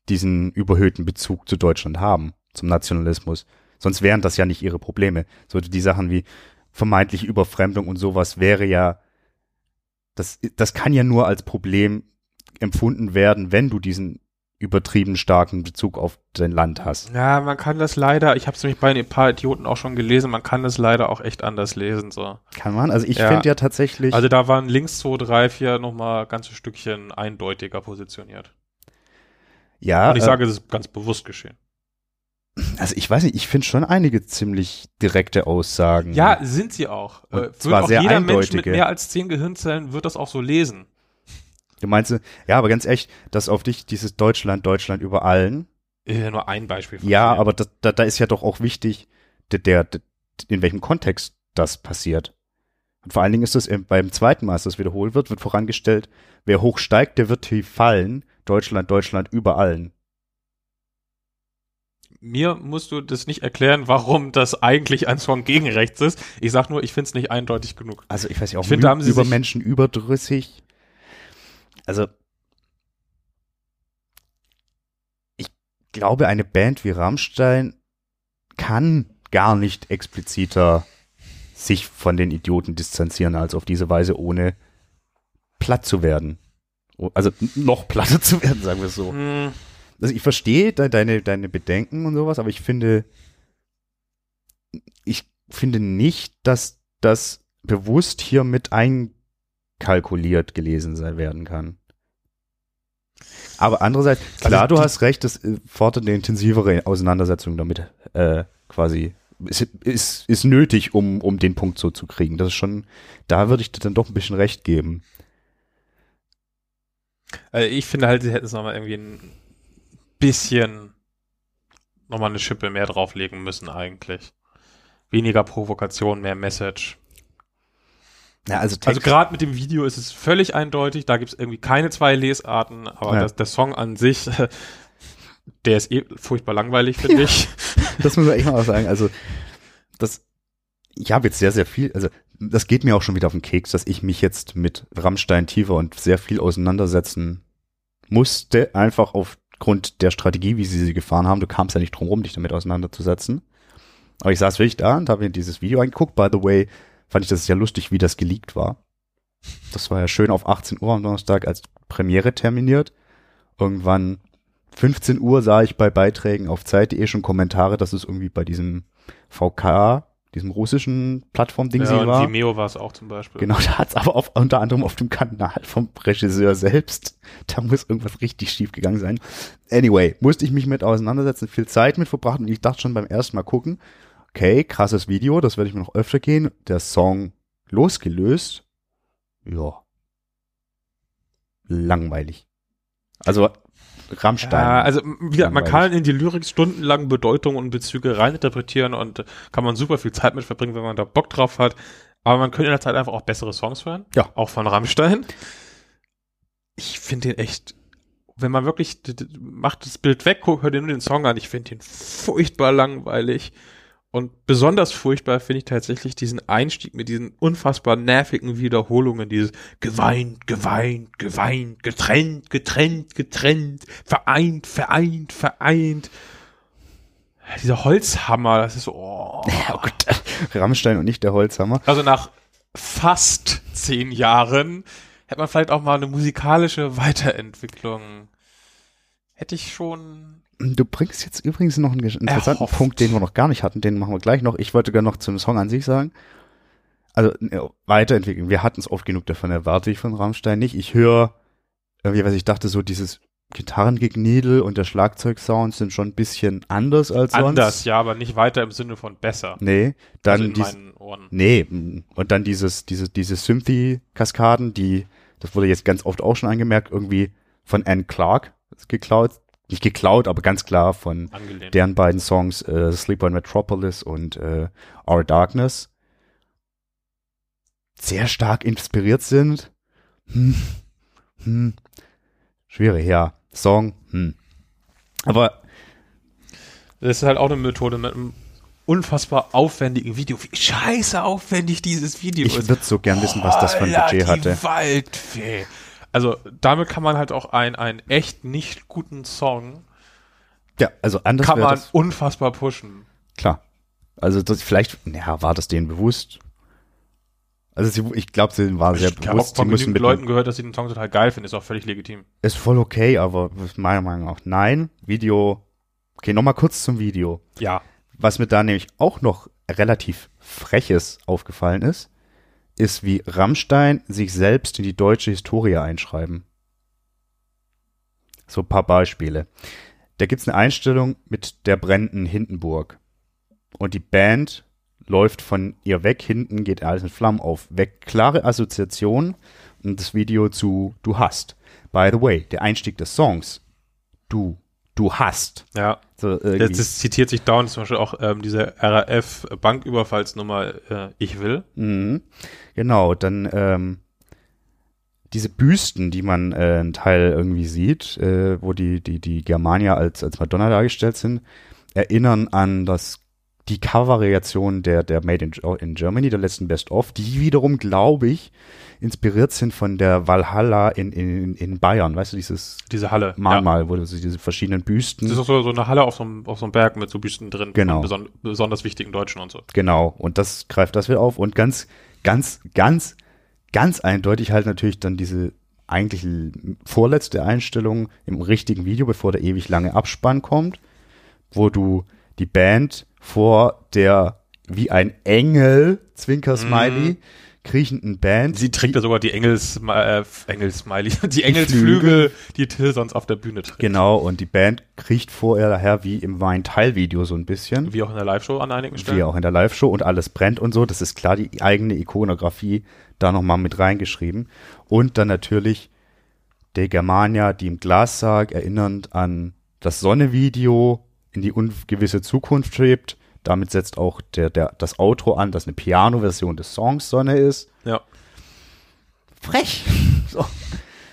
diesen überhöhten Bezug zu Deutschland haben, zum Nationalismus. Sonst wären das ja nicht ihre Probleme. So die Sachen wie vermeintliche Überfremdung und sowas wäre ja, das, das kann ja nur als Problem empfunden werden, wenn du diesen übertrieben starken Bezug auf dein Land hast. Ja, man kann das leider, ich habe es nämlich bei ein paar Idioten auch schon gelesen, man kann das leider auch echt anders lesen. so. Kann man? Also ich Ja. finde ja tatsächlich. Also da waren links 2, 3, 4 nochmal ganze Stückchen eindeutiger positioniert. ja, Und ich äh, sage, es ist ganz bewusst geschehen. also ich weiß nicht, ich finde schon einige ziemlich direkte Aussagen. Ja, sind sie auch. Und Äh, wird zwar auch sehr jeder Mensch mit eindeutige. mehr als 10 Gehirnzellen wird das auch so lesen. Du meinst, ja, aber ganz echt, dass auf dich dieses Deutschland, Deutschland über allen. Ist ja nur ein Beispiel von Ja, vielen. aber das, da, da ist ja doch auch wichtig, der, der, in welchem Kontext das passiert. Und vor allen Dingen ist das im- beim zweiten Mal, als das wiederholt wird, wird vorangestellt, wer hoch steigt, der wird tief fallen. Deutschland, Deutschland über allen. Mir musst du das nicht erklären, warum das eigentlich ein Song gegen rechts ist. Ich sag nur, ich finde es nicht eindeutig genug. Also ich weiß ja auch, Ich finde, da haben sie über Menschen überdrüssig. Also ich glaube, eine Band wie Rammstein kann gar nicht expliziter sich von den Idioten distanzieren, als auf diese Weise ohne platt zu werden. Also noch platter (laughs) zu werden, sagen wir es so. Hm, Also ich verstehe de deine, deine Bedenken und sowas, aber ich finde, ich finde nicht, dass das bewusst hier mit einkalkuliert gelesen sein werden kann. Aber andererseits, klar, Also du hast recht, das äh, fordert eine intensivere Auseinandersetzung damit äh, quasi ist, ist, ist nötig, um, um den Punkt so zu kriegen. Das ist schon, da würde ich dir dann doch ein bisschen recht geben. Also ich finde halt, sie hätten es nochmal irgendwie ein bisschen nochmal eine Schippe mehr drauflegen müssen eigentlich. Weniger Provokation, mehr Message. Ja, also, Also Text- gerade mit dem Video ist es völlig eindeutig, da gibt es irgendwie keine zwei Lesarten, aber Ja. das, der Song an sich, (laughs) der ist eh furchtbar langweilig, finde ich. (laughs) Das muss man echt mal sagen. Also, das, ich habe jetzt sehr, sehr viel, also, das geht mir auch schon wieder auf den Keks, dass ich mich jetzt mit Rammstein tiefer und sehr viel auseinandersetzen musste, einfach aufgrund der Strategie, wie sie sie gefahren haben. Du kamst ja nicht drum rum, dich damit auseinanderzusetzen. Aber ich saß wirklich da und habe mir dieses Video angeguckt. By the way, fand ich das sehr lustig, wie das geleakt war. Das war ja schön auf 18 Uhr am Donnerstag als Premiere terminiert. Irgendwann 15 Uhr sah ich bei Beiträgen auf Zeit.de schon Kommentare, dass es irgendwie bei diesem VK, diesem russischen Plattform-Ding ja, war. Vimeo war es auch zum Beispiel. Genau, da hat's aber auf, unter anderem auf dem Kanal vom Regisseur selbst. Da muss irgendwas richtig schief gegangen sein. Anyway, musste ich mich mit auseinandersetzen, viel Zeit mit verbracht und ich dachte schon beim ersten Mal gucken, okay, krasses Video, das werde ich mir noch öfter gehen. Der Song losgelöst, ja, langweilig. Also Rammstein. Ja, also wieder, man kann in die Lyrik stundenlang Bedeutung und Bezüge reininterpretieren und äh, kann man super viel Zeit mit verbringen, wenn man da Bock drauf hat. Aber man könnte in der Zeit einfach auch bessere Songs hören. Ja. Auch von Rammstein. Ich finde den echt, wenn man wirklich, macht das Bild weg, hört dir nur den Song an. Ich finde den furchtbar langweilig. Und besonders furchtbar finde ich tatsächlich diesen Einstieg mit diesen unfassbar nervigen Wiederholungen, dieses geweint, geweint, geweint, getrennt, getrennt, getrennt, vereint, vereint, vereint. Dieser Holzhammer, das ist so, oh. ja, gut, (laughs) Rammstein und nicht der Holzhammer. Also nach fast zehn Jahren hätte man vielleicht auch mal eine musikalische Weiterentwicklung. Hätte ich schon. Du bringst jetzt übrigens noch einen interessanten Erhofft. Punkt, den wir noch gar nicht hatten, den machen wir gleich noch. Ich wollte gerne noch zum Song an sich sagen. Also weiterentwickeln. Wir hatten es oft genug davon, erwarte ich von Rammstein nicht. Ich höre, irgendwie, was ich dachte, so dieses Gitarrengegniedel und der Schlagzeugsound sind schon ein bisschen anders als sonst. Anders, ja, aber nicht weiter im Sinne von besser. Nee, dann also dies, meinen Ohren. Nee, und dann dieses, diese, diese Synthy-Kaskaden, die, das wurde jetzt ganz oft auch schon angemerkt, irgendwie von Anne Clark geklaut, nicht geklaut, aber ganz klar von Angelehnt. deren beiden Songs äh, Sleep on Metropolis und äh, Our Darkness sehr stark inspiriert sind. Hm. Hm. Schwierig, ja. Song, hm. Aber Das ist halt auch eine Methode mit einem unfassbar aufwendigen Video. Wie scheiße aufwendig dieses Video ich ist. würde so gern wissen, was das für ein Budget hatte. Waldfee. Also damit kann man halt auch einen, einen echt nicht guten Song Ja, also anders kann man unfassbar pushen. klar. Also das, vielleicht, ja, war das denen bewusst? Also sie, ich glaube, sie waren sehr ich habe bewusst, sie von müssen genügend mit Leuten gehört, dass sie den Song total geil finden. Ist auch völlig legitim. ist voll okay, aber meiner Meinung nach nein. Video, okay, nochmal kurz zum Video. Ja. Was mir da nämlich auch noch relativ freches aufgefallen ist, ist, wie Rammstein sich selbst in die deutsche Historie einschreiben. So ein paar Beispiele. Da gibt's eine Einstellung mit der brennenden Hindenburg. Und die Band läuft von ihr weg, hinten geht alles in Flammen auf. Weg. Klare Assoziation und das Video zu Du hast. By the way, der Einstieg des Songs. Du. Du hast. Ja. So, Das, das zitiert sich dauernd zum Beispiel auch ähm, diese RAF-Banküberfallsnummer äh, Ich will. Mhm. Genau, dann ähm, diese Büsten, die man äh, einen Teil irgendwie sieht, äh, wo die, die, die Germanier als, als Madonna dargestellt sind, erinnern an das, die Cover-Variation der, der Made in, in Germany, der letzten Best-of, die wiederum, glaube ich, inspiriert sind von der Valhalla in, in, in Bayern. Weißt du, dieses Diese Halle. Ja. Mahnmal, wo du so diese verschiedenen Büsten. Das ist auch so, so eine Halle auf so, einem, auf so einem Berg mit so Büsten drin. Genau. Beson besonders wichtigen Deutschen und so. Genau, und das greift das wieder auf und ganz, ganz, ganz, ganz eindeutig halt natürlich dann diese eigentlich vorletzte Einstellung im richtigen Video, bevor der ewig lange Abspann kommt, wo du die Band vor der wie ein Engel, Zwinker-Smiley, kriechenden Band. Sie trägt ja sogar die Engels, äh, Engelsmiley, (laughs) die Engelsflügel, die Till sonst auf der Bühne trägt. Genau, und die Band kriecht vorher daher wie im Wein-Teil-Video so ein bisschen. Wie auch in der Live-Show an einigen Stellen. Wie auch in der Live-Show und alles brennt und so. Das ist klar die eigene Ikonografie da nochmal mit reingeschrieben. Und dann natürlich der Germania, die im Glassarg erinnernd an das Sonne-Video in die ungewisse Zukunft schwebt. Damit setzt auch der, der, das Outro an, das eine Piano-Version des Songs Sonne ist. Ja. Frech. (laughs) So.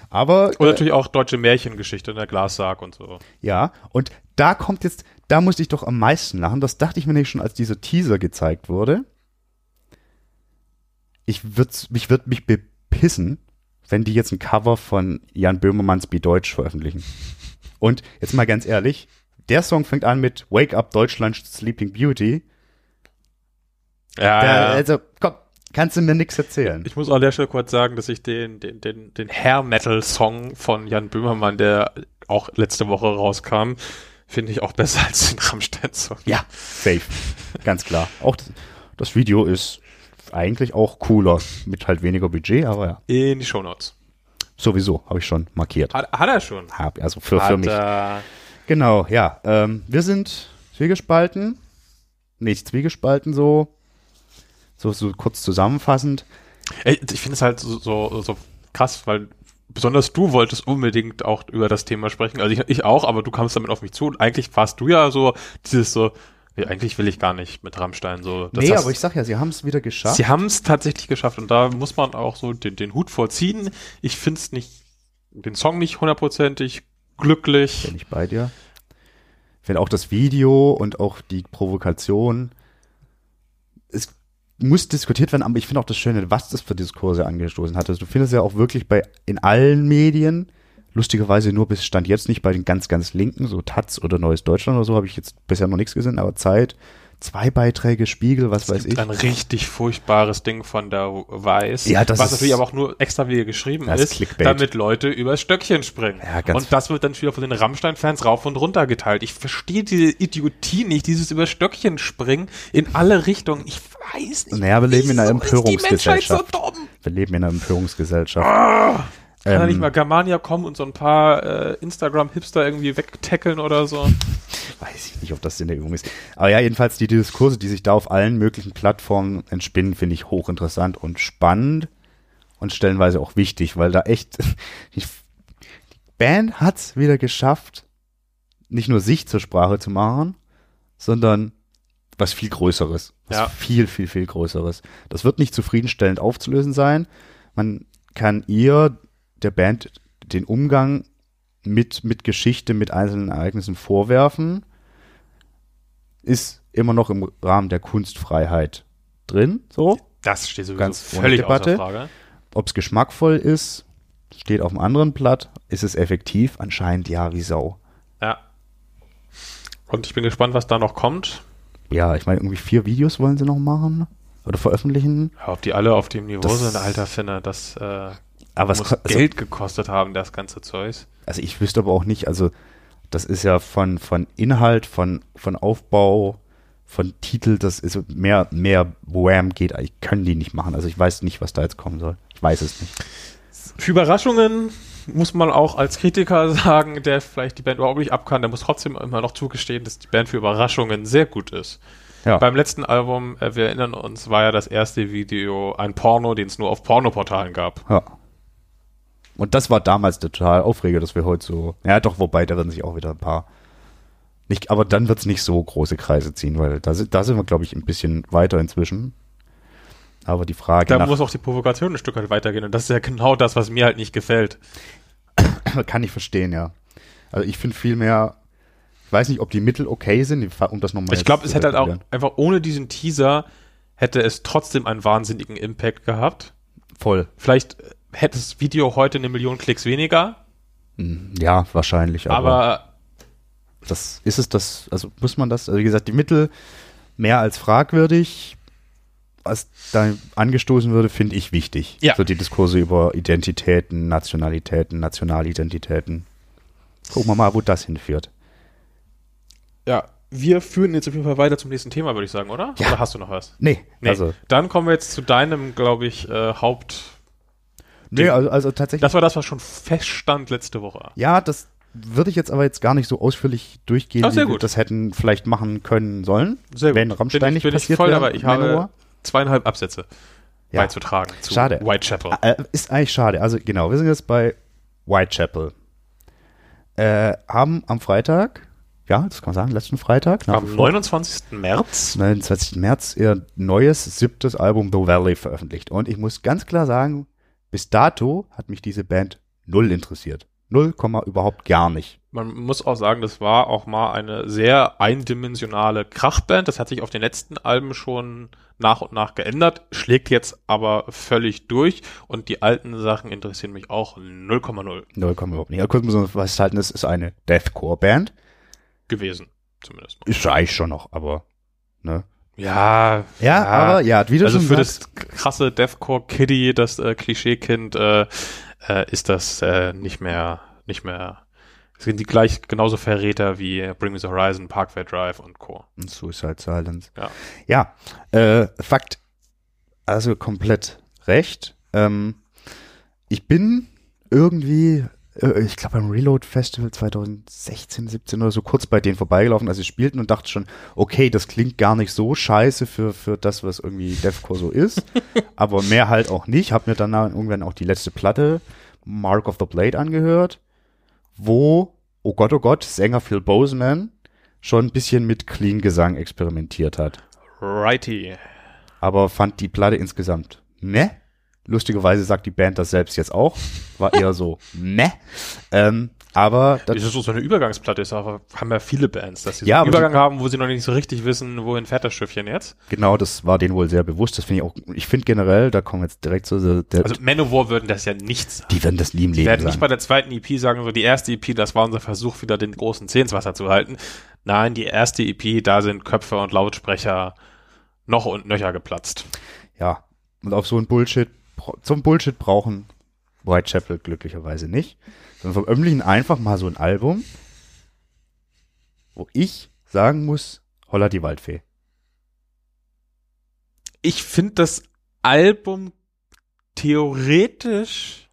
Aber Und natürlich auch deutsche Märchengeschichte, in der Glassarg und so. Ja, und da kommt jetzt, da musste ich doch am meisten lachen. Das dachte ich mir nicht schon, als dieser Teaser gezeigt wurde. Ich würd, mich würde mich bepissen, wenn die jetzt ein Cover von Jan Böhmermanns Be Deutsch veröffentlichen. Und jetzt mal ganz ehrlich, der Song fängt an mit Wake Up Deutschland Sleeping Beauty. Ja, ja. Also, komm, kannst du mir nichts erzählen. Ich muss an der Stelle kurz sagen, dass ich den, den, den, den Hair-Metal-Song von Jan Böhmermann, der auch letzte Woche rauskam, finde ich auch besser als den Rammstein-Song. Ja, safe. Ganz klar. Auch das, das Video ist eigentlich auch cooler, mit halt weniger Budget, aber ja. In die Shownotes. Sowieso, habe ich schon markiert. Hat, hat er schon. Hab, also für, für Hat mich. er- Genau, ja. Ähm, wir sind zwiegespalten. Nicht zwiegespalten so. So, so kurz zusammenfassend. Ey, ich finde es halt so, so, so krass, weil besonders du wolltest unbedingt auch über das Thema sprechen. Also ich, ich auch, aber du kamst damit auf mich zu und eigentlich warst du ja so dieses so, nee, eigentlich will ich gar nicht mit Rammstein so. Das nee, aber ich sag ja, sie haben es wieder geschafft. Sie haben es tatsächlich geschafft und da muss man auch so den, den Hut vorziehen. Ich finde es nicht, den Song nicht hundertprozentig glücklich. Bin ich bei dir. Ich finde auch das Video und auch die Provokation. Es muss diskutiert werden, aber ich finde auch das Schöne, was das für Diskurse angestoßen hat. Also du findest ja auch wirklich bei in allen Medien, lustigerweise nur bis Stand jetzt nicht bei den ganz, ganz Linken, so Taz oder Neues Deutschland oder so, habe ich jetzt bisher noch nichts gesehen, aber Zeit, zwei Beiträge, Spiegel, was weiß Es gibt ich. ein richtig furchtbares Ding von der Weiß, Ja, das was ist- natürlich aber auch nur extra wieder geschrieben ist Clickbait. damit Leute übers Stöckchen springen. Ja, ganz- und das wird dann wieder von den Rammstein-Fans rauf und runter geteilt. Ich verstehe diese Idiotie nicht, dieses übers Stöckchen springen in alle Richtungen. Ich weiß nicht. Naja, wir leben in einer so Empörungsgesellschaft. dumm? Wir leben in einer Empörungsgesellschaft. Kann da Ähm, nicht mal Germania kommen und so ein paar äh, Instagram-Hipster irgendwie wegtackeln oder so? (laughs) Weiß ich nicht, ob das in der Übung ist. Aber ja, jedenfalls die Diskurse, die sich da auf allen möglichen Plattformen entspinnen, finde ich hochinteressant und spannend und stellenweise auch wichtig, weil da echt (laughs) die Band hat's wieder geschafft, nicht nur sich zur Sprache zu machen, sondern was viel Größeres. Was Ja. viel, viel, viel Größeres. Das wird nicht zufriedenstellend aufzulösen sein. Man kann ihr, der Band, den Umgang mit, mit Geschichte, mit einzelnen Ereignissen vorwerfen. Ist immer noch im Rahmen der Kunstfreiheit drin, so. Das steht sowieso Ganz völlig Debatte. außer Frage. Ob es geschmackvoll ist, steht auf dem anderen Blatt. Ist es effektiv? Anscheinend ja, wie Sau. Ja. Und ich bin gespannt, was da noch kommt. Ja, ich meine, irgendwie vier Videos wollen sie noch machen oder veröffentlichen. Ja, ob die alle auf dem Niveau Das- sind, alter Finne, das äh, Aber es muss also, Geld gekostet haben, das ganze Zeugs. also ich wüsste aber auch nicht, also das ist ja von, von Inhalt, von, von Aufbau, von Titel, das ist mehr, mehr Wham geht, eigentlich können die nicht machen. Also ich weiß nicht, was da jetzt kommen soll. Ich weiß es nicht. Für Überraschungen muss man auch als Kritiker (laughs) sagen, der vielleicht die Band überhaupt nicht ab kann, der muss trotzdem immer noch zugestehen, dass die Band für Überraschungen sehr gut ist. Ja, Beim letzten Album, äh, wir erinnern uns, war ja das erste Video ein Porno, den es nur auf Pornoportalen gab. ja. Und das war damals der total Aufreger, dass wir heute so, ja doch, wobei, da werden sich auch wieder ein paar, nicht, aber dann wird's nicht so große Kreise ziehen, weil da, sind- da sind wir, glaube ich, ein bisschen weiter inzwischen. Aber die Frage Da nach, muss auch die Provokation ein Stück weit weitergehen. Und das ist ja genau das, was mir halt nicht gefällt. (coughs) Kann ich verstehen, ja. Also ich finde viel mehr, ich weiß nicht, ob die Mittel okay sind, um das nochmal Ich glaube, es hätte halt auch einfach ohne diesen Teaser hätte es trotzdem einen wahnsinnigen Impact gehabt. voll. Vielleicht hätte das Video heute eine Million Klicks weniger, Hm, Ja, wahrscheinlich, aber, aber das ist es das, also muss man das, also wie gesagt, die Mittel mehr als fragwürdig, was da angestoßen würde, finde ich wichtig. Ja. So die Diskurse über Identitäten, Nationalitäten, Nationalidentitäten. Gucken wir mal, wo das hinführt. ja, wir führen jetzt auf jeden Fall weiter zum nächsten Thema, würde ich sagen, oder? Ja. Oder hast du noch was? Nee, Nee. also, Dann kommen wir jetzt zu deinem, glaube ich, äh, Haupt. Nee, also, also tatsächlich. Das war das, was schon feststand letzte Woche. Ja, das würde ich jetzt aber jetzt gar nicht so ausführlich durchgehen, sehr wie wir gut. das hätten vielleicht machen können sollen. Sehr Wenn gut. Rammstein bin ich, nicht bin ich passiert voll wäre, dabei. Ich habe zweieinhalb Absätze Ja. beizutragen zu Schade. Whitechapel. Ist eigentlich schade. Also genau, wir sind jetzt bei Whitechapel. Äh, haben am Freitag, ja, das kann man sagen, letzten Freitag, Am wie vor, 29. März 29. März, ihr neues siebtes Album The Valley veröffentlicht. Und ich muss ganz klar sagen, bis dato hat mich diese Band null interessiert. Null Komma überhaupt gar nicht. Man muss auch sagen, das war auch mal eine sehr eindimensionale Krachband. Das hat sich auf den letzten Alben schon nach und nach geändert, schlägt jetzt aber völlig durch und die alten Sachen interessieren mich auch 0,0 Null Komma überhaupt nicht. Ja, kurz muss man festhalten, es ist eine Deathcore-Band. gewesen, zumindest. Ist eigentlich schon noch, aber, ne? Ja, Ja, aber ja, wie du also schon für sagst, das krasse Deathcore-Kiddie, das äh, Klischeekind, äh, äh, ist das äh, nicht mehr, nicht mehr, sind die gleich genauso Verräter wie Bring Me the Horizon, Parkway Drive und Co. Und Suicide Silence. Ja. Ja, äh, Fakt. Also komplett recht. Ähm, ich bin irgendwie, ich glaube beim Reload Festival 2016, 17 oder so kurz bei denen vorbeigelaufen, als sie spielten und dachte schon, okay, das klingt gar nicht so scheiße für, für das, was irgendwie Deathcore so ist. (laughs) aber mehr halt auch nicht. Hab mir dann irgendwann auch die letzte Platte, Mark of the Blade, angehört, wo, oh Gott, oh Gott, Sänger Phil Boseman schon ein bisschen mit Clean-Gesang experimentiert hat. Righty. Aber fand die Platte insgesamt ne. Lustigerweise sagt die Band das selbst jetzt auch. War eher so (laughs) ne. Ähm, aber das, ist so eine Übergangsplatte, ist aber haben ja viele Bands, dass sie Ja, so einen Übergang haben, wo sie noch nicht so richtig wissen, wohin fährt das Schiffchen jetzt. genau, das war denen wohl sehr bewusst. Das finde ich auch, ich finde generell, da kommen wir jetzt direkt zu, der, Also Manowar würden das ja nicht sagen. die werden das nie im Die Leben werden nicht sagen. bei der zweiten EP sagen, so die erste EP, das war unser Versuch, wieder den großen Zeh ins Wasser zu halten. Nein, die erste EP, da sind Köpfe und Lautsprecher noch und nöcher geplatzt. Ja. Und auf so ein Bullshit, zum Bullshit brauchen Whitechapel glücklicherweise nicht. Sondern veröffentlichen einfach mal so ein Album, wo ich sagen muss, holla die Waldfee. Ich finde das Album theoretisch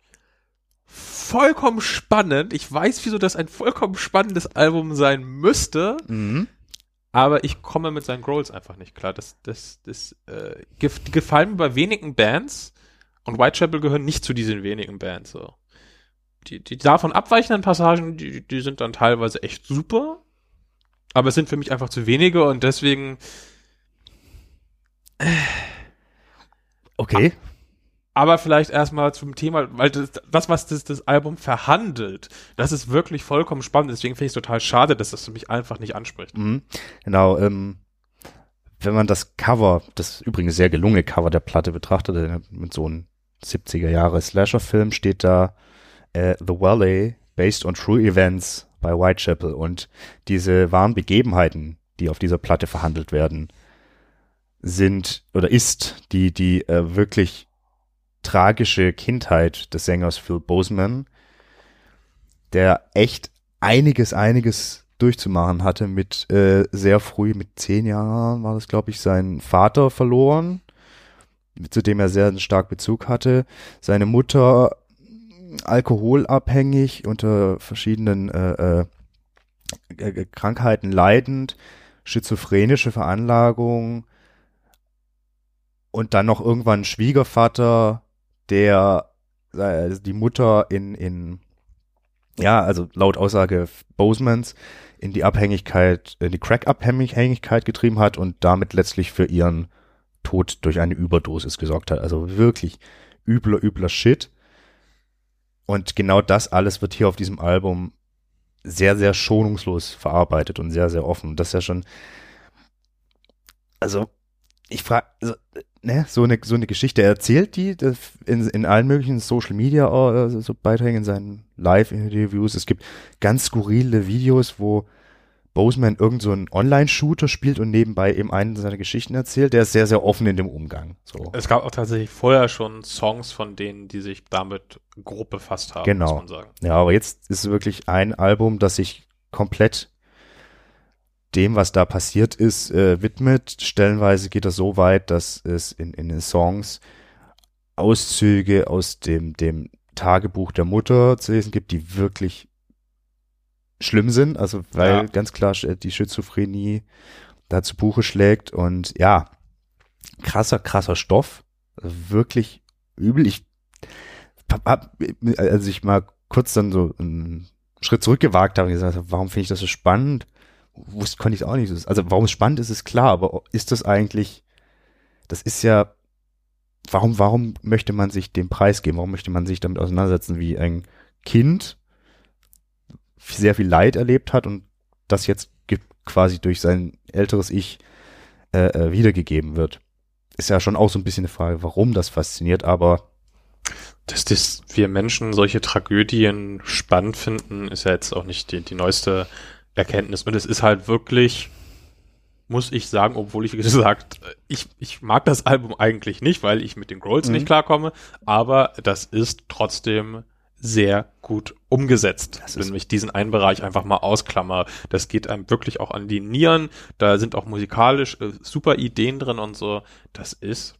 vollkommen spannend. Ich weiß, wieso das ein vollkommen spannendes Album sein müsste. Mhm. Aber ich komme mit seinen Growls einfach nicht klar. Das, das, das, äh, gef gefallen mir bei wenigen Bands und Whitechapel gehören nicht zu diesen wenigen Bands. So. die, die davon abweichenden Passagen, die, die sind dann teilweise echt super. Aber es sind für mich einfach zu wenige und deswegen. Okay. Aber vielleicht erstmal zum Thema, weil das, das was das, das Album verhandelt, das ist wirklich vollkommen spannend. Deswegen finde ich es total schade, dass das mich einfach nicht anspricht. Mhm. Genau, ähm, wenn man das Cover, das übrigens sehr gelungene Cover der Platte betrachtet, äh, mit so einem 70er Jahre Slasher-Film steht da äh, The Valley, based on true events bei Whitechapel. Und diese wahren Begebenheiten, die auf dieser Platte verhandelt werden, sind oder ist die, die äh, wirklich tragische Kindheit des Sängers Phil Boseman, der echt einiges, einiges durchzumachen hatte mit äh, sehr früh, mit zehn Jahren war das, glaube ich, seinen Vater verloren, zu dem er sehr stark Bezug hatte. Seine Mutter alkoholabhängig, unter verschiedenen äh, äh, Krankheiten leidend, schizophrenische Veranlagung und dann noch irgendwann Schwiegervater, der äh, die Mutter in, in ja, also laut Aussage Bosemans in die Abhängigkeit, in die Crack-Abhängigkeit getrieben hat und damit letztlich für ihren Tod durch eine Überdosis gesorgt hat. Also wirklich übler, übler Shit. Und genau das alles wird hier auf diesem Album sehr, sehr schonungslos verarbeitet und sehr, sehr offen. Das ist ja schon, also ich frage, also, ne, so eine, so eine Geschichte, er erzählt die in, in allen möglichen Social Media uh, so Beiträgen, in seinen Live-Interviews. Es gibt ganz skurrile Videos, wo Boseman irgend so einen Online-Shooter spielt und nebenbei eben einen seiner Geschichten erzählt. Der ist sehr, sehr offen in dem Umgang. So. Es gab auch tatsächlich vorher schon Songs von denen, die sich damit grob befasst haben, genau. muss man sagen. Ja, aber jetzt ist es wirklich ein Album, das sich komplett dem, was da passiert ist, äh, widmet. Stellenweise geht er so weit, dass es in, in den Songs Auszüge aus dem, dem Tagebuch der Mutter zu lesen gibt, die wirklich schlimm sind, also weil ja. ganz klar die Schizophrenie da zu Buche schlägt und ja, krasser, krasser Stoff, wirklich übel. Ich hab, als ich mal kurz dann so einen Schritt zurückgewagt habe und gesagt, warum finde ich das so spannend? Wusste, konnte ich auch nicht. Also warum es spannend ist, ist klar, aber ist das eigentlich, das ist ja, warum, warum möchte man sich den Preis geben? Warum möchte man sich damit auseinandersetzen, wie ein Kind sehr viel Leid erlebt hat und das jetzt quasi durch sein älteres Ich äh, äh, wiedergegeben wird? Ist ja schon auch so ein bisschen eine Frage, warum das fasziniert, aber dass das wir Menschen solche Tragödien spannend finden, ist ja jetzt auch nicht die, die neueste Erkenntnis. Und es ist halt wirklich, muss ich sagen, obwohl ich, wie gesagt, ich, ich mag das Album eigentlich nicht, weil ich mit den Grolls mhm. nicht klarkomme, aber das ist trotzdem sehr gut umgesetzt, das wenn ich diesen einen Bereich einfach mal ausklammer. Das geht einem wirklich auch an die Nieren. Da sind auch musikalisch äh, super Ideen drin und so. Das ist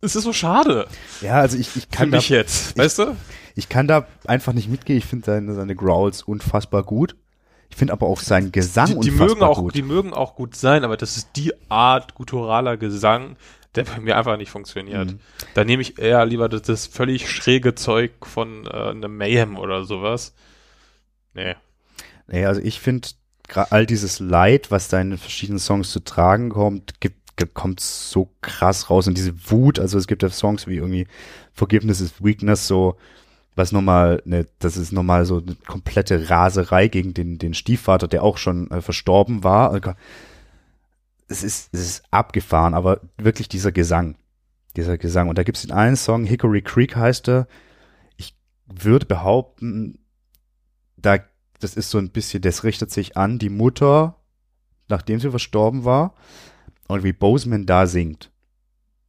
es ist so schade. Ja, also ich, ich kann Für mich da, jetzt, ich, weißt du? Ich kann da einfach nicht mitgehen. Ich finde seine, seine Growls unfassbar gut. Ich finde aber auch seinen Gesang die, die unfassbar mögen auch, gut. Die mögen auch gut sein, aber das ist die Art gutturaler Gesang, der bei mir einfach nicht funktioniert. Mhm. Da nehme ich eher lieber das, das völlig schräge Zeug von äh, einem Mayhem oder sowas. Nee. Nee, also ich finde all dieses Leid, was da in den verschiedenen Songs zu tragen kommt, gibt kommt so krass raus und diese Wut, also es gibt ja Songs wie irgendwie Forgiveness is Weakness, so was nochmal, ne, das ist nochmal so eine komplette Raserei gegen den, den Stiefvater, der auch schon äh, verstorben war. Es ist, es ist abgefahren, aber wirklich dieser Gesang, dieser Gesang. Und da gibt es den einen Song, Hickory Creek heißt er. Ich würde behaupten, da, das ist so ein bisschen, das richtet sich an die Mutter, nachdem sie verstorben war. Und wie Boseman da singt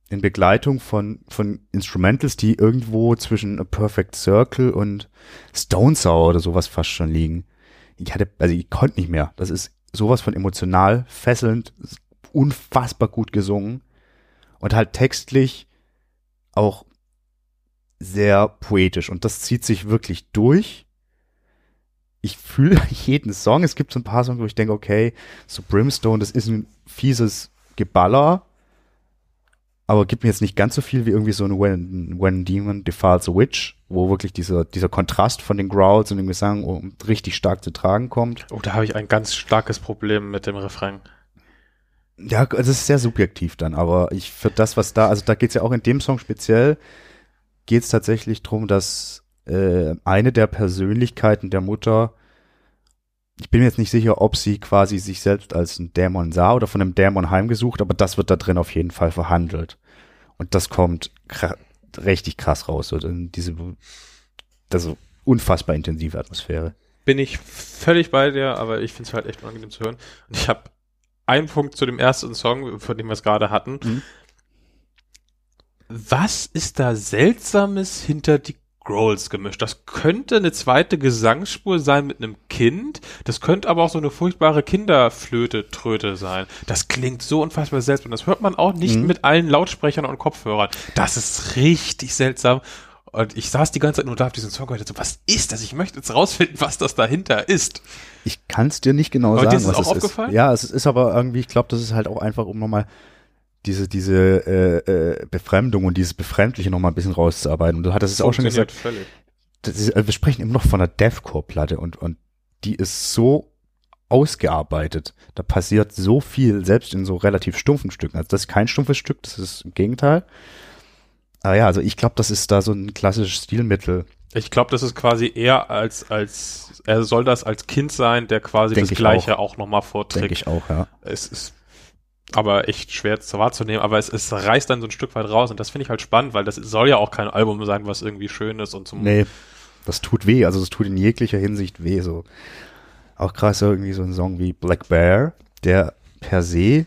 in Begleitung von, von Instrumentals, die irgendwo zwischen A Perfect Circle und Stone Sour oder sowas fast schon liegen. Ich hatte, also ich konnte nicht mehr. Das ist sowas von emotional, fesselnd, unfassbar gut gesungen und halt textlich auch sehr poetisch und das zieht sich wirklich durch. Ich fühle (laughs) jeden Song. Es gibt so ein paar Songs, wo ich denke, okay, so Brimstone, das ist ein fieses Geballer, aber gibt mir jetzt nicht ganz so viel wie irgendwie so ein When, When Demon Defiles a Witch, wo wirklich dieser, dieser Kontrast von den Growls und dem Gesang um, richtig stark zu tragen kommt. Oh, da habe ich ein ganz starkes Problem mit dem Refrain. Ja, also es ist sehr subjektiv dann, aber ich für das, was da, also da geht's ja auch in dem Song speziell, geht's tatsächlich drum, dass äh, eine der Persönlichkeiten der Mutter, ich bin mir jetzt nicht sicher, ob sie quasi sich selbst als ein Dämon sah oder von einem Dämon heimgesucht, aber das wird da drin auf jeden Fall verhandelt. Und das kommt kra richtig krass raus. In diese, also unfassbar intensive Atmosphäre. Bin ich völlig bei dir, aber ich finde es halt echt unangenehm zu hören. Und ich habe einen Punkt zu dem ersten Song, von dem wir es gerade hatten. Mhm. Was ist da Seltsames hinter die Growls gemischt? Das könnte eine zweite Gesangsspur sein mit einem Kind. Das könnte aber auch so eine furchtbare Kinderflöte-Tröte sein. Das klingt so unfassbar seltsam. Das hört man auch nicht Mhm. mit allen Lautsprechern und Kopfhörern. Das ist richtig seltsam. Und ich saß die ganze Zeit nur da auf diesen Song und dachte so, was ist das? Ich möchte jetzt rausfinden, was das dahinter ist. Ich kann es dir nicht genau Aber dir sagen, ist es was auch es aufgefallen? ist. Ja, es ist aber irgendwie, ich glaube, das ist halt auch einfach, um nochmal diese, diese äh, äh, Befremdung und dieses Befremdliche nochmal ein bisschen rauszuarbeiten. Und du hattest es auch schon gesagt, völlig. ist, also wir sprechen immer noch von einer Deathcore-Platte und, und die ist so ausgearbeitet. Da passiert so viel, selbst in so relativ stumpfen Stücken. Also das ist kein stumpfes Stück, das ist im Gegenteil. Aber ja, also ich glaube, das ist da so ein klassisches Stilmittel. Ich glaube, das ist quasi eher als, als, er soll das als Kind sein, der quasi Denk das ich Gleiche auch, nochmal Denke vorträgt. ich auch, ja. Es ist aber echt schwer zu wahrzunehmen, aber es, es reißt dann so ein Stück weit raus und das finde ich halt spannend, weil das soll ja auch kein Album sein, was irgendwie schön ist und zum Nee, das tut weh. Also das tut in jeglicher Hinsicht weh. So auch krass irgendwie so ein Song wie Black Bear, der per se,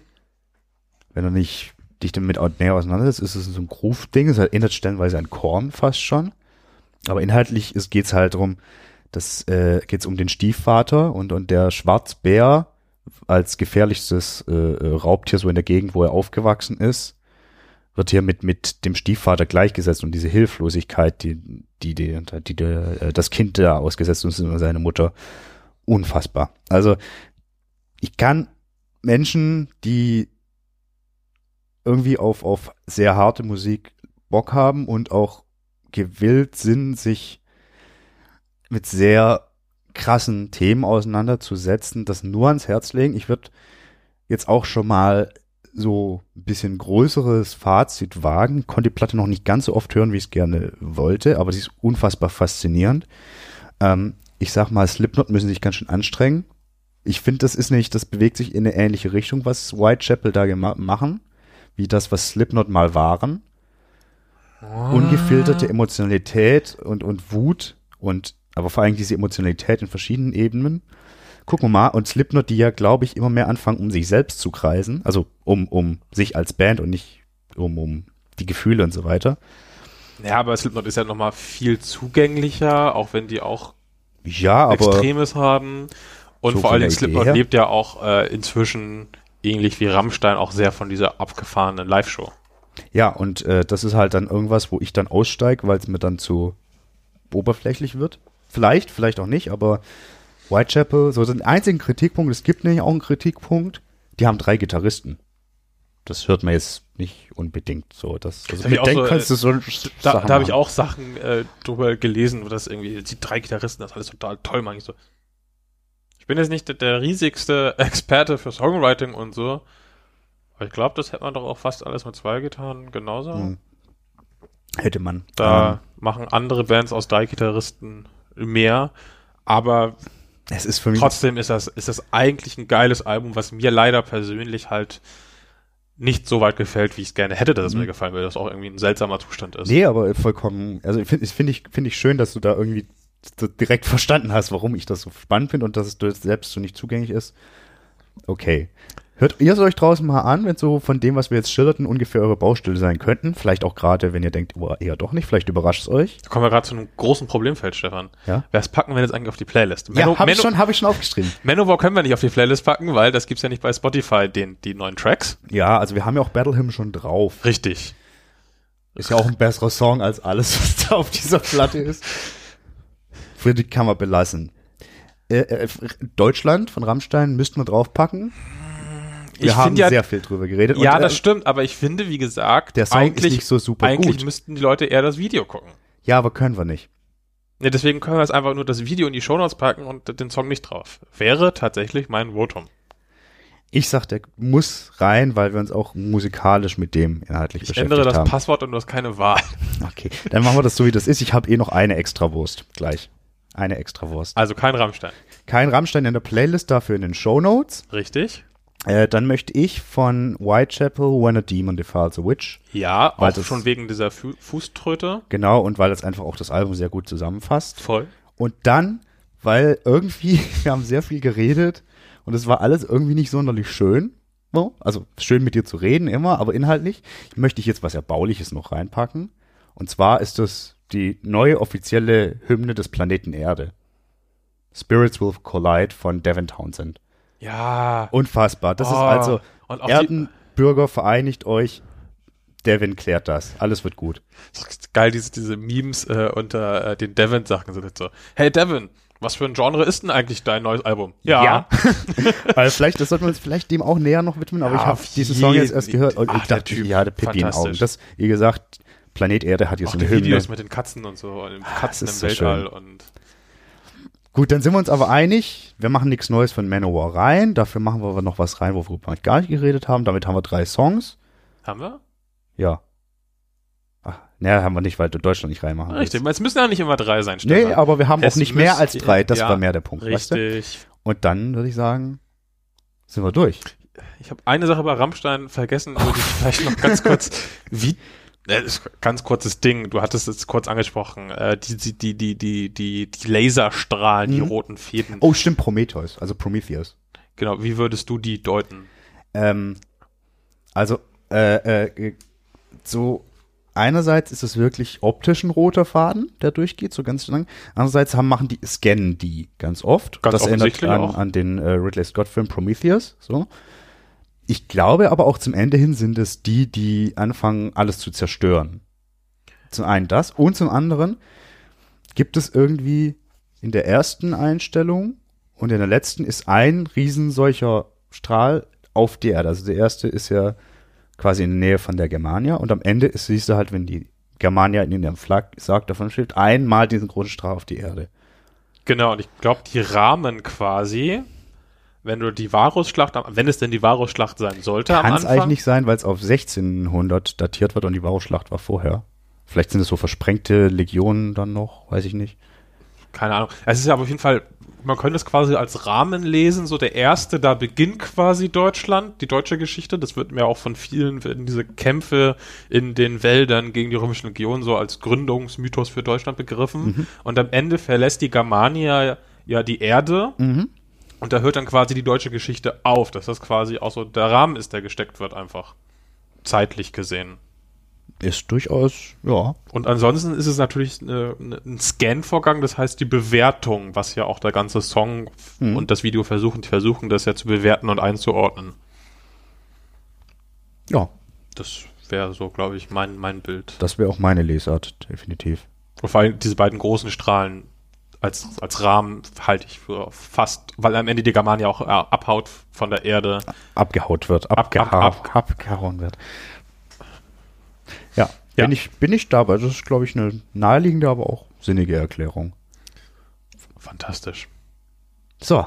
wenn du nicht dich damit näher auseinandersetzt, ist es so ein Groove-Ding. Es erinnert stellenweise an Korn fast schon. Aber inhaltlich ist, geht's halt drum, das äh, geht's um den Stiefvater und und der Schwarzbär als gefährlichstes äh, äh, Raubtier so in der Gegend, wo er aufgewachsen ist, wird hier mit mit dem Stiefvater gleichgesetzt und diese Hilflosigkeit, die die die, die, die äh, das Kind da ausgesetzt ist und seine Mutter unfassbar. Also ich kann Menschen, die irgendwie auf auf sehr harte Musik Bock haben und auch gewillt sind, sich mit sehr krassen Themen auseinanderzusetzen, das nur ans Herz legen. Ich würde jetzt auch schon mal so ein bisschen größeres Fazit wagen. Konnte die Platte noch nicht ganz so oft hören, wie ich es gerne wollte, aber sie ist unfassbar faszinierend. Ähm, ich sag mal, Slipknot müssen sich ganz schön anstrengen. Ich finde, das ist nicht, das bewegt sich in eine ähnliche Richtung, was Whitechapel da machen, wie das, was Slipknot mal waren ungefilterte Emotionalität und, und Wut und aber vor allem diese Emotionalität in verschiedenen Ebenen. Gucken wir mal, und Slipknot, die ja, glaube ich, immer mehr anfangen, um sich selbst zu kreisen, also um, um sich als Band und nicht um, um die Gefühle und so weiter. Ja, aber Slipknot ist ja nochmal viel zugänglicher, auch wenn die auch Ja, aber Extremes haben. Und So vor allen Dingen Idee Slipknot her. lebt ja auch äh, inzwischen ähnlich wie Rammstein auch sehr von dieser abgefahrenen Live-Show. ja, und äh, das ist halt dann irgendwas, wo ich dann aussteige, weil es mir dann zu oberflächlich wird. Vielleicht, vielleicht auch nicht, aber Whitechapel, so den einzigen Kritikpunkt, es gibt nämlich auch einen Kritikpunkt, die haben drei Gitarristen. Das hört man jetzt nicht unbedingt so. Das, also Das ich auch mit so, du so Da, Sachen da habe ich auch Sachen äh, drüber gelesen, wo das irgendwie, die drei Gitarristen, das alles total toll, meine ich so. Ich bin jetzt nicht der, der riesigste (laughs) Experte für Songwriting und so, aber ich glaube, das hätte man doch auch fast alles mit zwei Gitarren genauso. Hm. Hätte man. Da Ähm, machen andere Bands aus drei Gitarristen mehr, aber es ist für mich trotzdem ist das, ist das eigentlich ein geiles Album, was mir leider persönlich halt nicht so weit gefällt, wie ich es gerne hätte, dass es Mhm. mir gefallen würde, dass auch irgendwie ein seltsamer Zustand ist. Nee, aber vollkommen, also finde find ich, finde ich schön, dass du da irgendwie so direkt (laughs) verstanden hast, warum ich das so spannend finde und dass es selbst so nicht zugänglich ist. Okay. Hört ihr es euch draußen mal an, wenn so von dem, was wir jetzt schilderten, ungefähr eure Baustelle sein könnten? Vielleicht auch gerade, wenn ihr denkt, oh, eher doch nicht, vielleicht überrascht es euch. Da kommen wir gerade zu einem großen Problemfeld, Stefan. Ja. Was packen wir jetzt eigentlich auf die Playlist? Ja, habe ich schon, habe ich schon aufgeschrieben. (laughs) Manowar können wir nicht auf die Playlist packen, weil das gibt's ja nicht bei Spotify, den, die neuen Tracks. Ja, also wir haben ja auch Battle Hymn schon drauf. Richtig. Ist ja auch ein besserer Song als alles, (laughs) was da auf dieser Platte ist. Für die kann man belassen. Äh, äh, Deutschland von Rammstein müssten wir draufpacken. Wir Ich haben ja- sehr viel drüber geredet. Ja, und, äh, das stimmt, aber ich finde, wie gesagt, Der Song ist eigentlich, nicht so super eigentlich gut. müssten die Leute eher das Video gucken. Ja, aber können wir nicht. Ja, deswegen können wir jetzt einfach nur das Video in die Shownotes packen und den Song nicht drauf. Wäre tatsächlich mein Votum. Ich sag, der muss rein, weil wir uns auch musikalisch mit dem inhaltlich Ich beschäftigt ändere das haben. Passwort und du hast keine Wahl. (laughs) Okay, dann machen wir das so, wie das ist. Ich habe eh noch eine Extrawurst gleich. Eine Extrawurst. Also kein Rammstein. Kein Rammstein in der Playlist, dafür in den Shownotes. Richtig? Äh, dann möchte ich von Whitechapel When a Demon Defiles a Witch. Ja, Weil auch das- schon wegen dieser Fu Fußtröte. Genau, und weil das einfach auch das Album sehr gut zusammenfasst. Voll. Und dann, weil irgendwie, (laughs) wir haben sehr viel geredet und es war alles irgendwie nicht sonderlich schön. So, also schön mit dir zu reden immer, aber inhaltlich möchte ich jetzt was Erbauliches noch reinpacken. Und zwar ist das die neue offizielle Hymne des Planeten Erde. Spirits Will Collide von Devin Townsend. Ja. Unfassbar. Das ist Oh, also und auch die- Erdenbürger vereinigt euch. Devin klärt das. Alles wird gut. Das ist geil, diese, diese Memes äh, unter äh, den Devon-Sachen sind jetzt so. Hey Devon, was für ein Genre ist denn eigentlich dein neues Album? Weil (laughs) vielleicht, das sollten wir uns vielleicht dem auch näher noch widmen, aber Ja, ich habe diesen Song jetzt erst gehört und Ach, ich der dachte, Typ. ja, der Pippi in Augen. Das, wie gesagt, Planet Erde hat jetzt Auch eine die Hymne. Videos mit den Katzen und so, und den Katzen im ist so Weltall schön. und Gut, dann sind wir uns aber einig, wir machen nichts Neues von Manowar rein, dafür machen wir aber noch was rein, worüber wir gar nicht geredet haben. Damit haben wir drei Songs. haben wir? Ja. Ach, naja, haben wir nicht, weil du Deutschland nicht reinmachen Richtig, willst. es müssen ja nicht immer drei sein, Nee, Stefan. aber wir haben Es auch nicht mehr als drei, das ja, war mehr der Punkt. Weißt du? Richtig. Und dann würde ich sagen, sind wir durch. Ich habe eine Sache bei Rammstein vergessen, die ich vielleicht noch ganz (laughs) kurz, wie, ganz kurzes Ding, du hattest es kurz angesprochen, äh, die, die, die, die, die, die, die Laserstrahlen, die Mhm. roten Fäden. Oh, stimmt, Prometheus, also Prometheus. Genau, wie würdest du die deuten? Ähm, also, äh, äh, so einerseits ist es wirklich optisch ein roter Faden, der durchgeht, so ganz lang. Andererseits haben, machen die, scannen die ganz oft. Ganz das erinnert an, an den äh, Ridley Scott-Film Prometheus, so. Ich glaube aber auch zum Ende hin sind es die, die anfangen, alles zu zerstören. Zum einen das und zum anderen gibt es irgendwie in der ersten Einstellung und in der letzten ist ein riesen solcher Strahl auf die Erde. Also der erste ist ja quasi in der Nähe von der Germania und am Ende ist, siehst du halt, wenn die Germania in ihrem Flag sagt, davon steht, einmal diesen großen Strahl auf die Erde. Genau, und ich glaube, die Rahmen quasi, wenn du die Varusschlacht, wenn es denn die Varusschlacht sein sollte Kann es eigentlich nicht sein, weil es auf 1600 datiert wird und die Varusschlacht war vorher. Vielleicht sind es so versprengte Legionen dann noch, weiß ich nicht. Keine Ahnung. Es ist ja aber auf jeden Fall, man könnte es quasi als Rahmen lesen, so der erste, da beginnt quasi Deutschland, die deutsche Geschichte. Das wird mir auch von vielen, werden diese Kämpfe in den Wäldern gegen die römische Legion so als Gründungsmythos für Deutschland begriffen. Und am Ende verlässt die Germania ja die Erde. Und da hört dann quasi die deutsche Geschichte auf, dass das quasi auch so der Rahmen ist, der gesteckt wird, einfach. Zeitlich gesehen. Ist durchaus, ja. Und ansonsten ist es natürlich eine, eine, ein Scan-Vorgang, das heißt die Bewertung, was ja auch der ganze Song Mhm. und das Video versuchen, die versuchen das ja zu bewerten und einzuordnen. Ja, Das wäre so, glaube ich, mein, mein Bild. das wäre auch meine Lesart, definitiv. Und vor allem diese beiden großen Strahlen als, als Rahmen halte ich für fast, weil am Ende die Germania auch äh, abhaut von der Erde. Abgehaut wird, ab, abgeha ab. abgehauen wird. Ja, Ja. Bin, ich, bin ich dabei. Das ist, glaube ich, eine naheliegende, aber auch sinnige Erklärung. Fantastisch. So,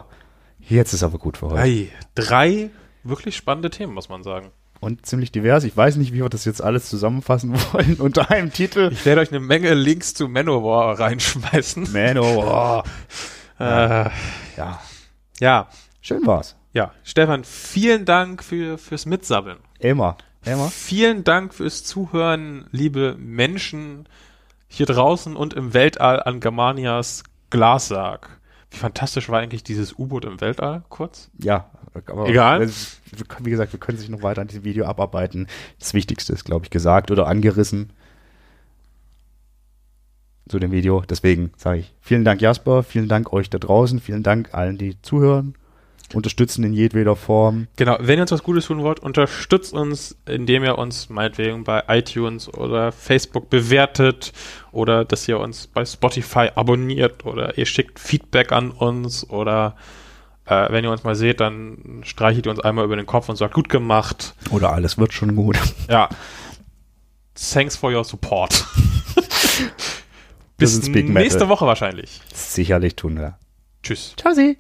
jetzt ist aber gut für heute. Hey, drei wirklich spannende Themen, muss man sagen. Und ziemlich divers. Ich weiß nicht, wie wir das jetzt alles zusammenfassen (laughs) wollen unter einem Titel. Ich werde euch eine Menge Links zu Manowar reinschmeißen. Manowar. (laughs) Äh, Ja, ja, schön war's. Ja, Stefan, vielen Dank für, fürs Mitsammeln. Immer. Immer. Vielen Dank fürs Zuhören, liebe Menschen hier draußen und im Weltall an Germanias Glassarg. Wie fantastisch war eigentlich dieses U-Boot im Weltall, kurz? Ja, aber Egal. wie gesagt, wir können sich noch weiter an diesem Video abarbeiten. Das Wichtigste ist, glaube ich, gesagt oder angerissen zu dem Video. Deswegen sage ich vielen Dank, Jasper, vielen Dank euch da draußen, vielen Dank allen, die zuhören, unterstützen in jedweder Form. Genau, wenn ihr uns was Gutes tun wollt, unterstützt uns, indem ihr uns meinetwegen bei iTunes oder Facebook bewertet oder dass ihr uns bei Spotify abonniert oder ihr schickt Feedback an uns oder Äh, wenn ihr uns mal seht, dann streichelt ihr uns einmal über den Kopf und sagt, gut gemacht. Oder alles wird schon gut. Ja. Thanks for your support. (laughs) Bis nächste Woche wahrscheinlich. Sicherlich tun wir. Tschüss. Ciao, Sie.